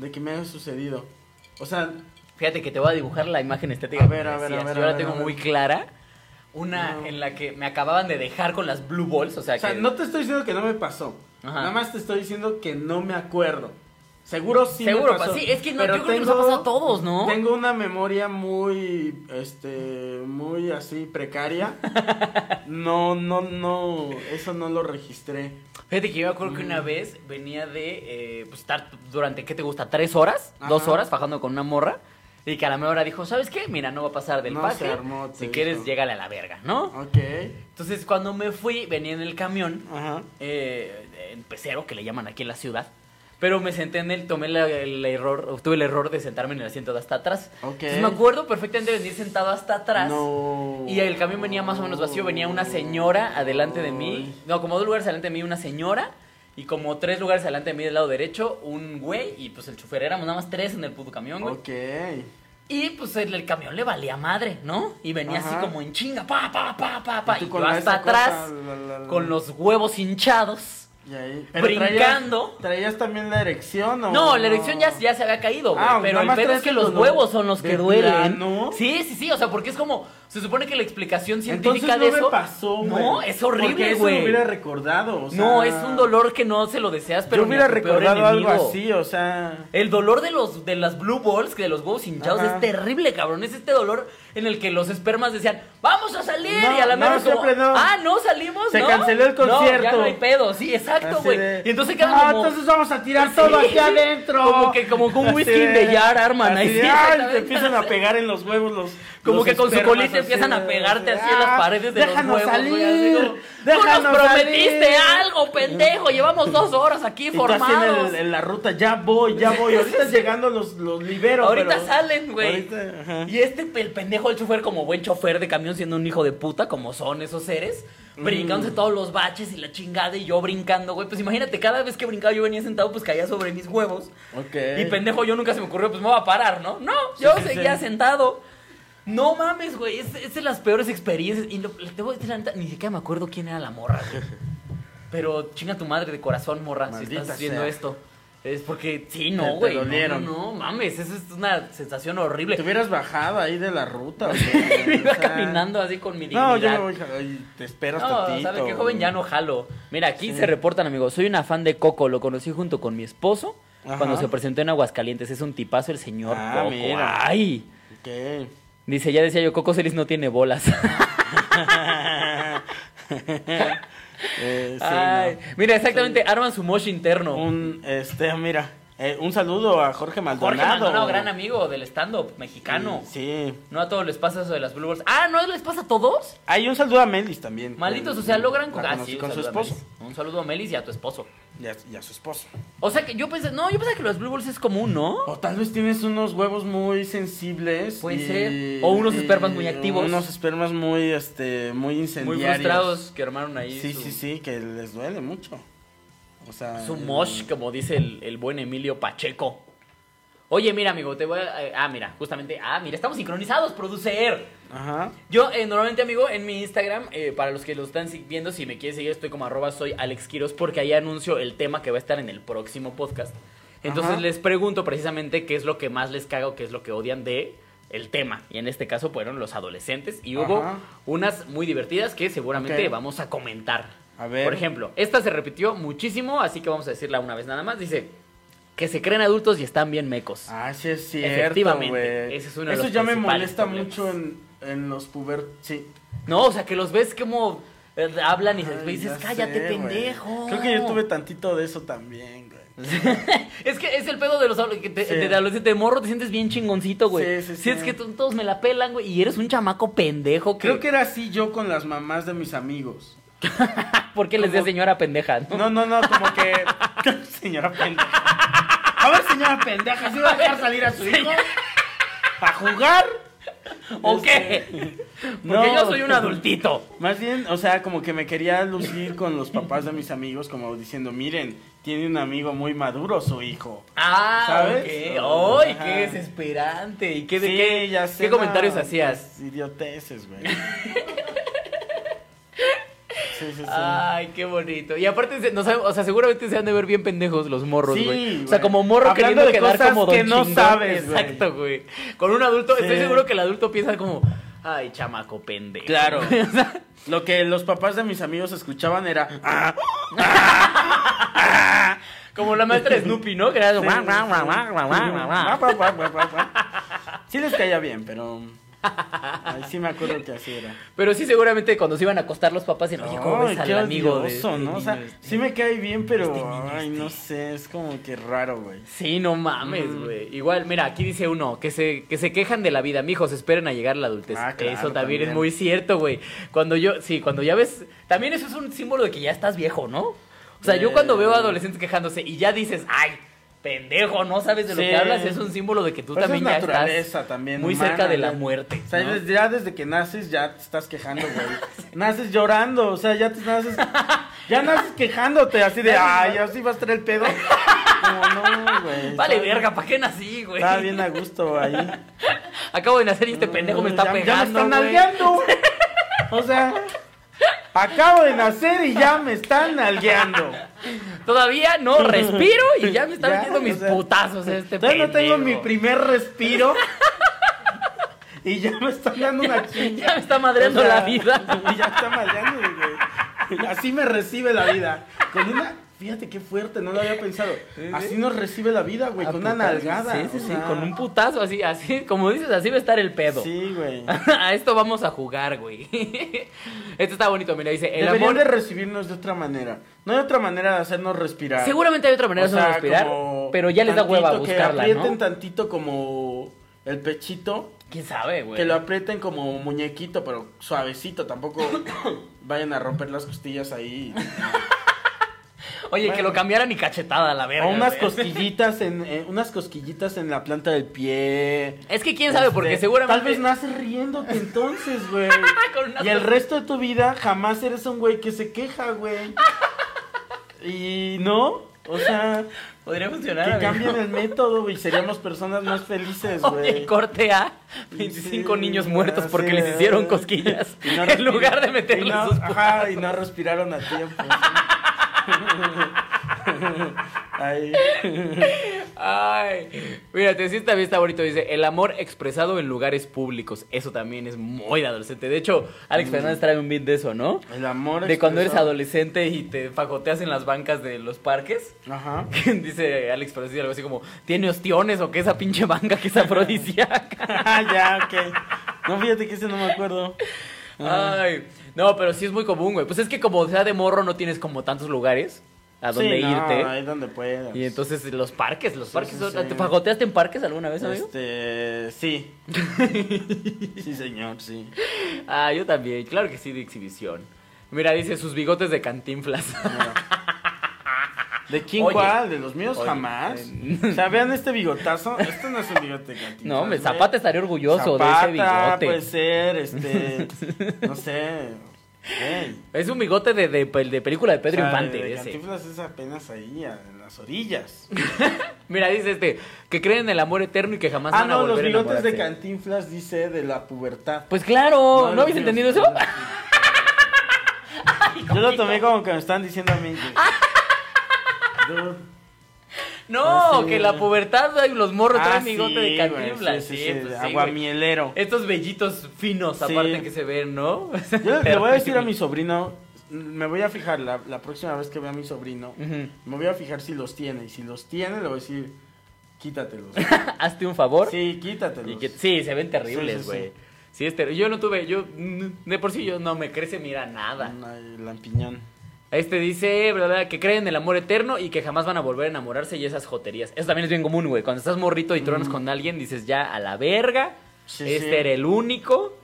de que me haya sucedido. O sea, Fíjate que te voy a dibujar la imagen estética. A ver, a ver, a ver, Yo la tengo muy clara. Una No. en la que me acababan de dejar con las blue balls, o sea, o sea, que... no te estoy diciendo que no me pasó. Ajá. Nada más te estoy diciendo que no me acuerdo. Seguro sí Seguro, me pasó. sí, es que no, yo creo que nos ha pasado a todos, ¿no? Tengo una memoria muy, este, muy así precaria. no, no, no, eso no lo registré. Fíjate que yo me acuerdo que una Mm. vez venía de eh, pues, estar durante, ¿qué te gusta? ¿Tres horas? ¿Dos horas fajando con una morra? Y que a la media hora dijo, ¿sabes qué? Mira, no va a pasar del No paje. se armó, si quieres, llégale a la verga, ¿no? Ok. Entonces, cuando me fui, venía en el camión, Ajá. eh, en pecero, que le llaman aquí en la ciudad. Pero me senté en él, tomé la- el error, tuve el error de sentarme en el asiento de hasta atrás. Ok. Entonces me acuerdo perfectamente de venir sentado hasta atrás. No. Y el camión venía más o menos vacío, venía una señora adelante de mí, no, como dos lugares adelante de mí, una señora Y como tres lugares adelante de mí del lado derecho, un güey y pues el chofer. Éramos nada más tres en el puto camión, güey. Ok. Y pues el, el camión le valía madre, ¿no? Y venía así como en chinga, pa, pa, pa, pa, pa. Y Y, yo hasta cosa, atrás, la, la, la. con los huevos hinchados. Y ahí- brincando. ¿Traías, traías también la erección o No, la erección ya, ya se había caído, güey. Ah, pero el pedo es que los huevos son los que duelen. plano. Sí, sí, sí. O sea, porque es como. Se supone que la explicación Entonces científica no de me eso. pasó. No, es horrible, güey. lo hubiera recordado, o sea, No, es un dolor que no se lo deseas, pero yo hubiera recordado algo así, o sea... El dolor de los de las blue balls, que de los huevos hinchados, Ajá. es terrible, cabrón. Es este dolor en el que los espermas decían, vamos a salir. No, y a la no, mera como, no. ah, no, salimos, Se ¿no? canceló el No, ya concierto. no hay pedo, sí, exacto, güey. de, Y entonces quedan "Ah, como... entonces vamos a tirar todo aquí adentro. Como que- como con whisky de jar arman así ahí, de, sí, "Ay", exactamente. te empiezan a pegar en los huevos los Como los que con su colita empiezan a pegarte así en "Ah, las paredes de los déjanos huevos, salir, güey, así como, déjanos Tú nos prometiste salir". algo, pendejo. Llevamos dos horas aquí así en, formados. el- en la ruta, ya voy, ya voy. Ahorita llegando los, los libero. Ahorita pero- salen, güey. Ahorita. Y este el pendejo el chofer como buen chofer de camión siendo un hijo de puta como son esos seres, brincándose todos los baches y la chingada y yo brincando, güey. Pues imagínate, cada vez que brincaba yo venía sentado pues caía sobre mis huevos. Ok. Y pendejo yo nunca se me ocurrió pues me voy a parar, ¿no? No, yo sí, seguía sí. sentado. No mames, güey, es, es de las peores experiencias. Y lo, te voy a decir la neta, ni siquiera me acuerdo quién era la morra, güey. Pero chinga tu madre de corazón, morra, si estás sea. esto. Es porque, sí, no, güey. No, no, no, mames, eso es una sensación horrible. Te hubieras bajado ahí de la ruta. Me sea, iba o sea, caminando así con mi dignidad. No, yo me voy. ay, te esperas No, tantito. ¿sabe qué joven? Ya no jalo. Mira, aquí Sí. se reportan, amigos. Soy una fan de Coco. Lo conocí junto con mi esposo Ajá. cuando se presentó en Aguascalientes. Es un tipazo el señor Ah, Coco. mira. ¡Ay! Ok. Dice, ya decía yo, Coco Celis no tiene bolas. Eh, sí, Ay, no. Mira, exactamente, arman su mosh interno. Un, este, mira, eh, un saludo a Jorge Maldonado. Jorge Maldonado, gran amigo del stand-up mexicano. Sí. No a todos les pasa eso de las Blue Balls. Ah, ¿no les pasa a todos? Hay un saludo a Melis también. Malditos, o sea, logran con, ah, sí, con su esposo. Un saludo a Melis y a tu esposo. Y a, y a su esposo. O sea que yo pensé, no, yo pensé que los Blue Balls es común, ¿no? O tal vez tienes unos huevos muy sensibles. Puede y- ser. O unos espermas muy activos. Unos espermas muy, este, muy Muy incendiarios. frustrados que armaron ahí Sí, su, sí, sí, que les duele mucho. O sea. su mosh, como dice el, el buen Emilio Pacheco. Oye, mira, amigo, te voy a... eh, ah, mira, justamente... Ah, mira, estamos sincronizados, producer. Ajá. Yo, eh, normalmente, amigo, en mi Instagram, eh, para los que lo están viendo, si me quieres seguir, estoy como arroba soy Alex Quiroz, porque ahí anuncio el tema que va a estar en el próximo podcast. Entonces Ajá. les pregunto precisamente qué es lo que más les caga o qué es lo que odian de el tema. Y en este caso fueron los adolescentes. Y hubo Ajá. unas muy divertidas que seguramente vamos a comentar. A ver. Por ejemplo, esta se repitió muchísimo, así que vamos a decirla una vez nada más. Dice que se creen adultos y están bien mecos. Ah, sí es cierto, Efectivamente, ese es uno de Eso los ya me molesta problemas. mucho en, en los puber... Sí. No, o sea, que los ves como eh, hablan y Ay, dices, cállate, sé, pendejo. Creo que yo tuve tantito de eso también, güey. es que es el pedo de los adol- que te- Sí. de, de adolescente de morro, te sientes bien chingoncito, güey. Sí, sí, Si sí. es que to- todos me la pelan, güey, y eres un chamaco pendejo. Que, Creo que era así yo con las mamás de mis amigos. ¿Por qué les decía señora pendeja? no? No, no, no, como que... señora pendeja. A ver, señora pendeja, ¿sí va a dejar salir a su hijo? ¿Para jugar? ¿O qué? Porque No. yo soy un adultito. Más bien, o sea, como que me quería lucir con los papás de mis amigos, como diciendo, miren, tiene un amigo muy maduro su hijo. Ah, ¿Sabes? ¡Ay, qué desesperante! ¿Y qué, de Sí, qué, ya sé, qué comentarios hacías? pues, idioteces, güey. Sí, sí, sí. Ay, qué bonito. Y aparte, no sabe- o sea, seguramente se han de ver bien pendejos los morros, Sí, güey. o güey. sea, como morro Hablando queriendo de quedar cosas como don que no chingón. sabes, güey. Exacto, güey. Con un adulto, Sí. estoy seguro que el adulto piensa como, ay, chamaco pendejo. Claro. O Lo que los papás de mis amigos escuchaban era... "Ah, como la maestra de Snoopy, ¿no? Que era sí, como, sí, "Guau, guau, guau, guau, guau, guau, guau". guau, guau, guau, guau, guau. Sí les caía bien, pero... Ay, sí me acuerdo que así era. Pero sí, seguramente cuando se iban a acostar los papás decían, oye, ¿cómo ves al amigo de odioso, este ¿no? O sea, este?" sí me cae bien, pero... este Ay, este. no sé, es como que raro, güey. Sí, no mames, Mm. güey. Igual, mira, aquí dice uno, que se, que se quejan de la vida, mijos, esperen a llegar a la adultez. Ah, claro, eso también, es muy cierto, güey. Cuando yo, sí, cuando ya ves, también eso es un símbolo de que ya estás viejo, ¿no? O sea, yo Eh. cuando veo a adolescentes quejándose y ya dices, ay, pendejo, no sabes de lo Sí. que hablas, es un símbolo de que tú Pues también es ya naturaleza estás también. muy humana, cerca de la muerte. O sea, ya desde que naces ya te estás quejando, güey. naces llorando, o sea, ya te naces. Ya naces quejándote, así de, ay, así va a estar el pedo. Como no, güey. Vale, verga, ¿para qué nací, güey? Estaba bien a gusto ahí. Acabo de nacer y este pendejo me está ya, pegando, Ya me están nalgueando. O sea, acabo de nacer y ya me están nalgueando. Todavía no respiro y ya me están metiendo mis o sea, putazos este Todavía no tengo mi primer respiro. Y ya me están dando una chinga. Ya me está madreando la vida. Y ya está madreando, güey. Así me recibe la vida. Con una. Fíjate qué fuerte, no lo había pensado. Así nos recibe la vida, güey, con una nalgada. Sí, sí, sí, sea, con un putazo así, así, como dices, así va a estar el pedo. Sí, güey. A esto vamos a jugar, güey. Esto está bonito, mira, dice, el Deberían amor... de recibirnos de otra manera. No hay otra manera de hacernos respirar. Seguramente hay otra manera O de sea, respirar, como pero ya les da hueva buscarla, Que aprieten ¿no? tantito como el pechito. ¿Quién sabe, güey? Que lo aprieten como muñequito, pero suavecito. Tampoco vayan a romper las costillas ahí. Oye, que lo cambiaran y cachetada la verga. O unas güey. cosquillitas en, eh, unas cosquillitas en la planta del pie. Es que quién sabe, porque Este, seguramente... Tal vez naces riéndote entonces, güey. Y el resto de tu vida jamás eres un güey que se queja, güey. Y no, o sea, Podría funcionar, que amigo. cambien el método, güey. Seríamos personas más felices, güey. corte A, 25 Sí, niños muertos porque les hicieron cosquillas. Y no en lugar de meterles y no- sus Ajá, y no respiraron a tiempo. Ay. Ay, mírate, sí también está bonito. Dice, el amor expresado en lugares públicos. Eso también es muy adolescente. De hecho, Alex Fernández trae un beat de eso, ¿no? El amor De cuando eres adolescente y te fajoteas en las bancas de los parques. Ajá. Dice Alex Fernández algo así como, ¿tiene ostiones o qué esa pinche banca que es afrodisíaca? Ah, ya, ok. No, fíjate que ese no me acuerdo. Ay, no, pero sí es muy común, güey. Pues es que como sea de morro no tienes como tantos lugares a donde Sí, no, irte. ahí donde puedas. Y entonces los parques, los Sí, parques, sí, son-. ¿te fajoteaste en parques alguna vez, amigo? Este, sí. sí, señor, sí. Ah, yo también, claro que sí, de exhibición. Mira, dice sus bigotes de cantinflas. ¿De quién Oye. cuál? ¿De los míos Oye, jamás? eh, O sea, vean este bigotazo. Este no es un bigote de cantinflas, no, güey. Zapata estaría orgulloso Zapata, de ese bigote. puede ser, este, no sé. Es un bigote de, de, de película de Pedro O sea, Infante, de ese. Cantinflas es apenas ahí, a- en las orillas. Mira, dice este, que creen en el amor eterno y que jamás Ah, van a no, los volver a bigotes de. Cantinflas dice de la pubertad. Pues claro, ¿no, los habéis entendido eso? Yo lo tomé como que me están diciendo a mí. No, sí. que la pubertad, los morros Ah, traen bigote de sí, cantinflas. sí, Sí, pues aguamielero. Estos vellitos finos, aparte que se ven, ¿no? Yo le voy a decir a mi sobrino, me voy a fijar la, la próxima vez que vea a mi sobrino, me voy a fijar si los tiene. Y si los tiene, le voy a decir, quítatelos. Hazte un favor. Sí, quítatelos. Y que, sí, se ven terribles, güey. sí. Es ter- yo no tuve, yo, de por sí yo no me crece, mira, nada. Ay, lampiñón. Este dice, ¿verdad? Que creen en el amor eterno y que jamás van a volver a enamorarse y esas joterías. Eso también es bien común, güey. Cuando estás morrito y tronas Mm. con alguien, dices ya a la verga. Sí, este sí. era el único.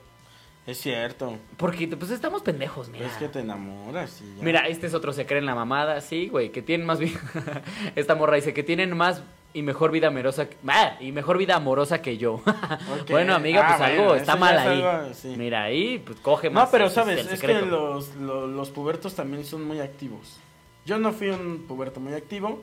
Es cierto. Porque pues estamos pendejos, mira. Es que te enamoras y ya. Mira, este es otro, se cree en la mamada, sí, güey, que tienen más. Esta morra dice que tienen más y mejor vida amorosa, que- ah, y mejor vida amorosa que yo. Bueno, amiga, Ah, pues algo bueno, está mal ahí. algo, sí. Mira, ahí pues coge más. No, pero sabes, es que los, los, los pubertos también son muy activos. Yo no fui un puberto muy activo,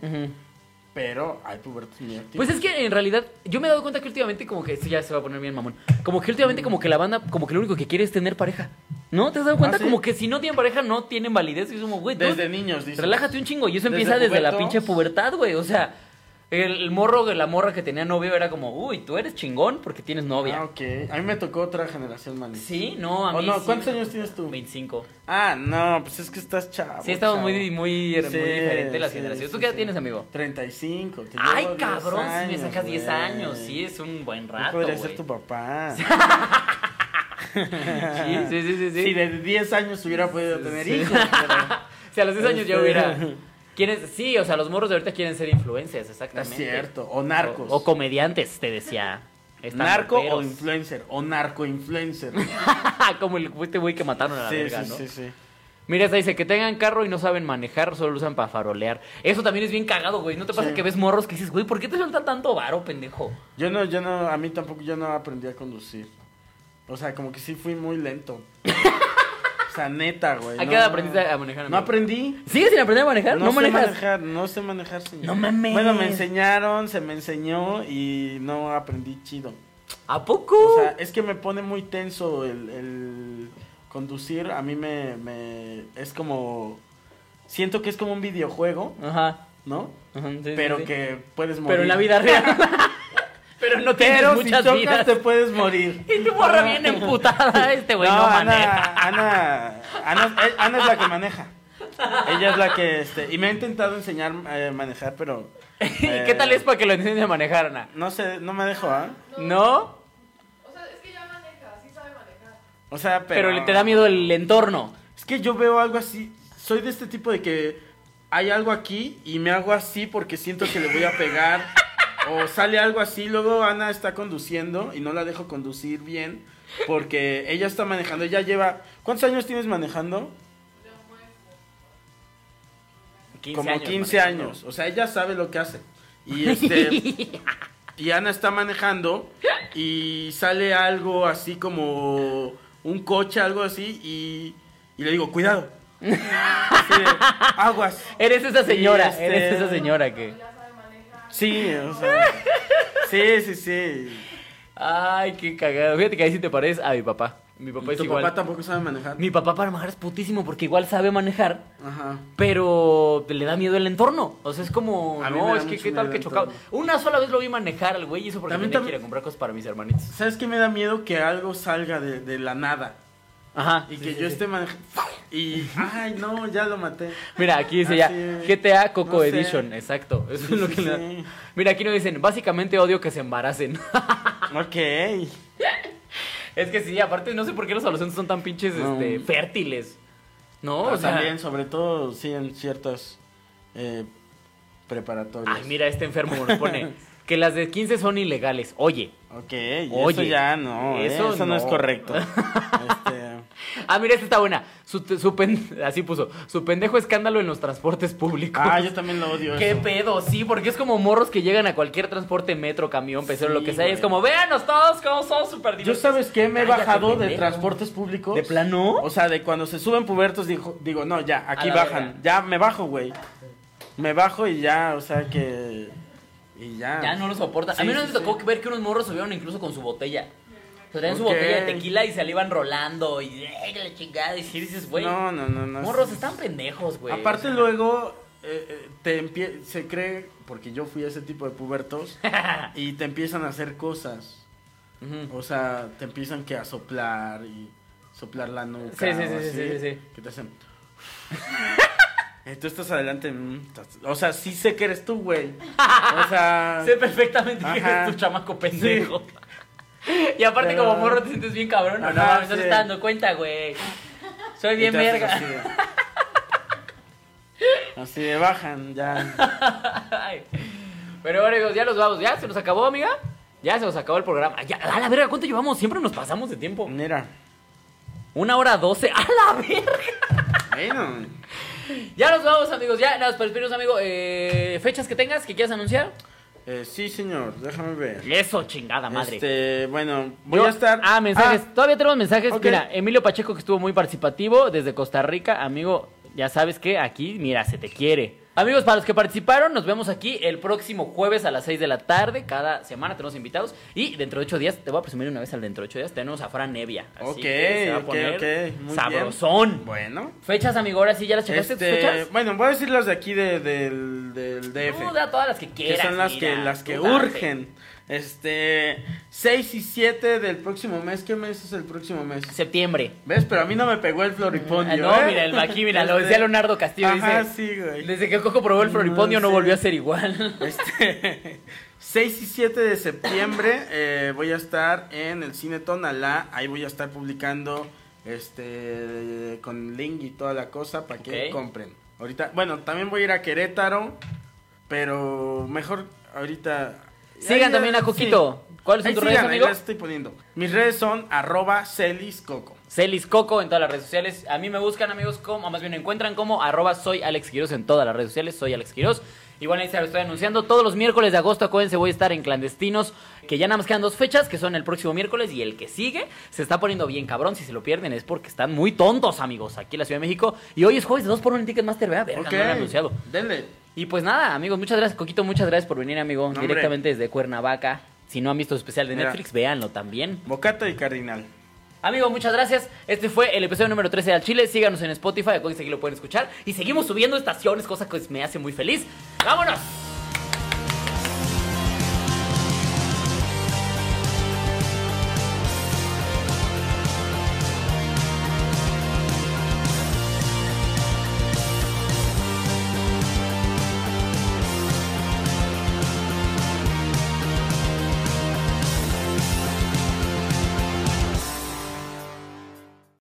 pero hay pubertos muy activos. Pues es que en realidad yo me he dado cuenta que últimamente como que esto ya se va a poner bien mamón. Como que últimamente como que la banda como que lo único que quiere es tener pareja. ¿No? ¿Te has dado cuenta? ¿Ah, sí? Como que si no tienen pareja no tienen validez. Y es como, güey, Desde niños, dices. relájate un chingo. Y eso Desde empieza desde la pubertos. pinche pubertad, güey. O sea, el, morro de la morra que tenía novio era como, uy, tú eres chingón porque tienes novia. Ah, ok. A mí me tocó otra generación, man. Sí, no, a ¿O mí no? sí ¿Cuántos años tienes tú? 25. Ah, no, pues es que estás chavo. Sí, estamos chavo. muy, muy, diferentes las sí, generaciones. ¿Tú qué edad tienes, amigo? 35. te Ay, llevo 10 cabrón, si me sacas 10 güey. años, sí, es un buen Yo rato, podría güey. ser tu papá. Sí, sí, sí, sí. Si de 10 años hubiera podido tener hijos. pero- Si a los 10 años ya Este- hubiera. ¿Quieren, sí, o sea, los morros de ahorita quieren ser influencers, exactamente. Es cierto. O narcos. O, o comediantes, te decía. Están Narco o influencer. O narco influencer. Como el este güey que mataron a la sí, verga, sí, ¿no? sí, sí. Mira, esta dice que tengan carro y no saben manejar, solo lo usan para farolear. Eso también es bien cagado, güey. ¿No te pasa Sí. que ves morros que dices, güey, ¿por qué te sueltan tanto varo, pendejo? Yo no, yo no, a mí tampoco, yo no aprendí a conducir. O sea, como que sí fui muy lento. o sea, neta, güey. ¿A qué edad aprendiste a manejar? No amigo? aprendí. ¿Sigues sin aprender a manejar? No, ¿No, sé manejas? manejar, no sé manejar, señor. No mames. Bueno, me enseñaron, se me enseñó y no aprendí chido. ¿A poco? O sea, es que me pone muy tenso el, el conducir. A mí me, me. Es como. Siento que es como un videojuego, Ajá. ¿no? Ajá, sí, Pero sí. que puedes morir. Pero en la vida real. Pero no tienes Pero si chocas vidas. te puedes morir. Y tu morra bien emputada. Este güey no, maneja. Ana, Ana, Ana, eh, Ana es la que maneja. Ella es la que, este, y me ha intentado enseñar a manejar, pero... ¿Y eh, qué tal es para que lo enseñes a manejar, Ana? No sé, no me dejo, ¿ah? ¿No? O sea, es que ya maneja, sí sabe manejar. O sea, Pero, pero... le te da miedo el entorno. Es que yo veo algo así, soy de este tipo de que hay algo aquí y me hago así porque siento que le voy a pegar. O sale algo así, luego Ana está conduciendo y no la dejo conducir bien porque ella está manejando, ella lleva... ¿Cuántos años tienes manejando? 15 como años 15 manejando. años. O sea, ella sabe lo que hace. Y este. y Ana está manejando y sale algo así como un coche, algo así, y, y le digo, cuidado. Aguas. Eres esa señora, Y este- eres esa señora que... Sí, o sea. Sí, sí, sí. Ay, qué cagado. Fíjate que ahí sí te pareces a mi papá. Mi papá ¿Y es tu igual. papá tampoco sabe manejar? Mi papá para manejar es putísimo porque igual sabe manejar, Ajá. pero le da miedo el entorno. O sea, es como, A mí me no, da es que mucho qué tal miedo que el entorno. Una sola vez lo vi manejar al güey y eso porque También tenía tam- que ir a comprar cosas para mis hermanitos. ¿Sabes qué me da miedo? Que algo salga de, de la nada. Ajá. Y sí, que sí, yo sí. esté manejando. Y. Ay, no, ya lo maté. Mira, aquí dice ya. GTA Coco No sé. Edition, exacto. Eso Sí, es lo sí, que le da. sí. Mira, aquí nos dicen, básicamente odio que se embaracen. Ok. es que sí, aparte no sé por qué los adolescentes son tan pinches No. este, fértiles. ¿No? O sea, también, sobre todo, sí, en ciertas eh, preparatorias. Ay, mira, este enfermo nos pone que las de 15 son ilegales. Oye. Ok, y eso Oye, ya no, ¿eh? eso eso, no. es no. correcto. Este, Ah, mira, esta está buena. Su, su pen- así puso. Su pendejo escándalo en los transportes públicos. ah, yo también lo odio. ¿Qué eso. pedo? Sí, porque es como morros que llegan a cualquier transporte, metro, camión, pecero, Sí, lo que sea. Y es como, véanos todos cómo somos súper Yo divertidos. sabes qué me he Cállate, bajado de transportes públicos. ¿De plano? O sea, de cuando se suben pubertos digo, digo, no, ya, aquí bajan. Ya me bajo, güey. Me bajo y ya, o sea que y ya. Ya no lo soporta. a mí no sí, me tocó ver que unos morros subieron incluso con su botella. Traían su botella de tequila y se la iban rolando. Y ¡ay, que la chingada! Y si dices, güey, No, no, no, no. morros están pendejos, güey. Aparte O sea, luego eh, eh, te empie- se cree porque yo fui a ese tipo de pubertos y te empiezan a hacer cosas. O sea, te empiezan que a soplar y soplar la nuca. Sí, sí, sí, sí, así, sí, sí. Que te hacen. Eh, tú estás adelante. mm, O sea, sí sé que eres tú, güey. O sea. Sé perfectamente que eres tu chamaco pendejo. Y aparte, Pero- como morro, te sientes bien cabrón. No, no, no te estás dando cuenta, güey. Soy bien verga. Así así de bajan, ya. Ay. Pero bueno, amigos, ya nos vamos. ¿Ya se nos acabó, amiga? Ya se nos acabó el programa. Ya, a la verga, ¿cuánto llevamos? Siempre nos pasamos de tiempo. Mira. Una hora doce. ¡A la verga! Bueno. Ya nos vamos, amigos. Ya, nada, más para despedirnos, amigo. Eh, ¿Fechas que tengas que quieras anunciar? Eh, sí, señor, déjame ver. Eso, chingada madre. Este, bueno, voy Yo- a estar. Ah, mensajes. Todavía tenemos mensajes. Mira, Emilio Pacheco, que estuvo muy participativo desde Costa Rica. Amigo, ya sabes que aquí, mira, se te quiere. Amigos, para los que participaron, nos vemos aquí el próximo jueves a las 6 de la tarde. Cada semana tenemos invitados. Y dentro de 8 días, te voy a presumir una vez al dentro de 8 días, tenemos a Fran Nevia. Así Ok, que se va a ok, poner ok, muy sabrosón. Bueno. Fechas, amigo, ahora sí, ¿ya las checaste tus Este, fechas? bueno, voy a decir las de aquí de- del, del DF. Tú da todas las que que quieras. son las mira, que, las que date. Este, 6 y 7 del próximo mes. ¿Qué mes es el próximo mes? Septiembre. ¿Ves? Pero a mí no me pegó el floripondio. Ah, no, ¿eh? mira, el aquí, mira, lo Este, decía Leonardo Castillo. Ajá, dice, sí, güey. desde que Coco probó el floripondio no volvió a ser igual. Este, 6 y 7 de septiembre eh, voy a estar en el Cine Tonalá. Ahí voy a estar publicando este con link y toda la cosa para que compren. Ahorita, bueno, también voy a ir a Querétaro, pero mejor ahorita. Sigan también a sí. Coquito. ¿Cuáles son tus redes, amigo? las estoy poniendo. Mis redes son arroba celiscoco. Celis Coco en todas las redes sociales. A mí me buscan, amigos, como, o más bien me encuentran como arroba soy Alex Quiroz en todas las redes sociales. Soy Alex Quiroz. Igual ahí se lo estoy anunciando. Todos los miércoles de agosto, acuérdense, voy a estar en Clandestinos, que ya nada más quedan dos fechas, que son el próximo miércoles y el que sigue. Se está poniendo bien cabrón. Si se lo pierden es porque están muy tontos, amigos, aquí en la Ciudad de México. Y hoy es jueves de 2 por 1 en Ticketmaster, ¿verdad? Verga, Ok, no lo he anunciado. denle. Y pues nada, amigos, muchas gracias, Coquito. Muchas gracias por venir, amigo, hombre. directamente desde Cuernavaca. Si no han visto su especial de Mira. Netflix, véanlo también. Bocato y cardinal. Amigo, muchas gracias. Este fue el episodio número 13 de Al Chile. Síganos en Spotify, que lo pueden escuchar. Y seguimos subiendo estaciones, cosa que me hace muy feliz. ¡Vámonos!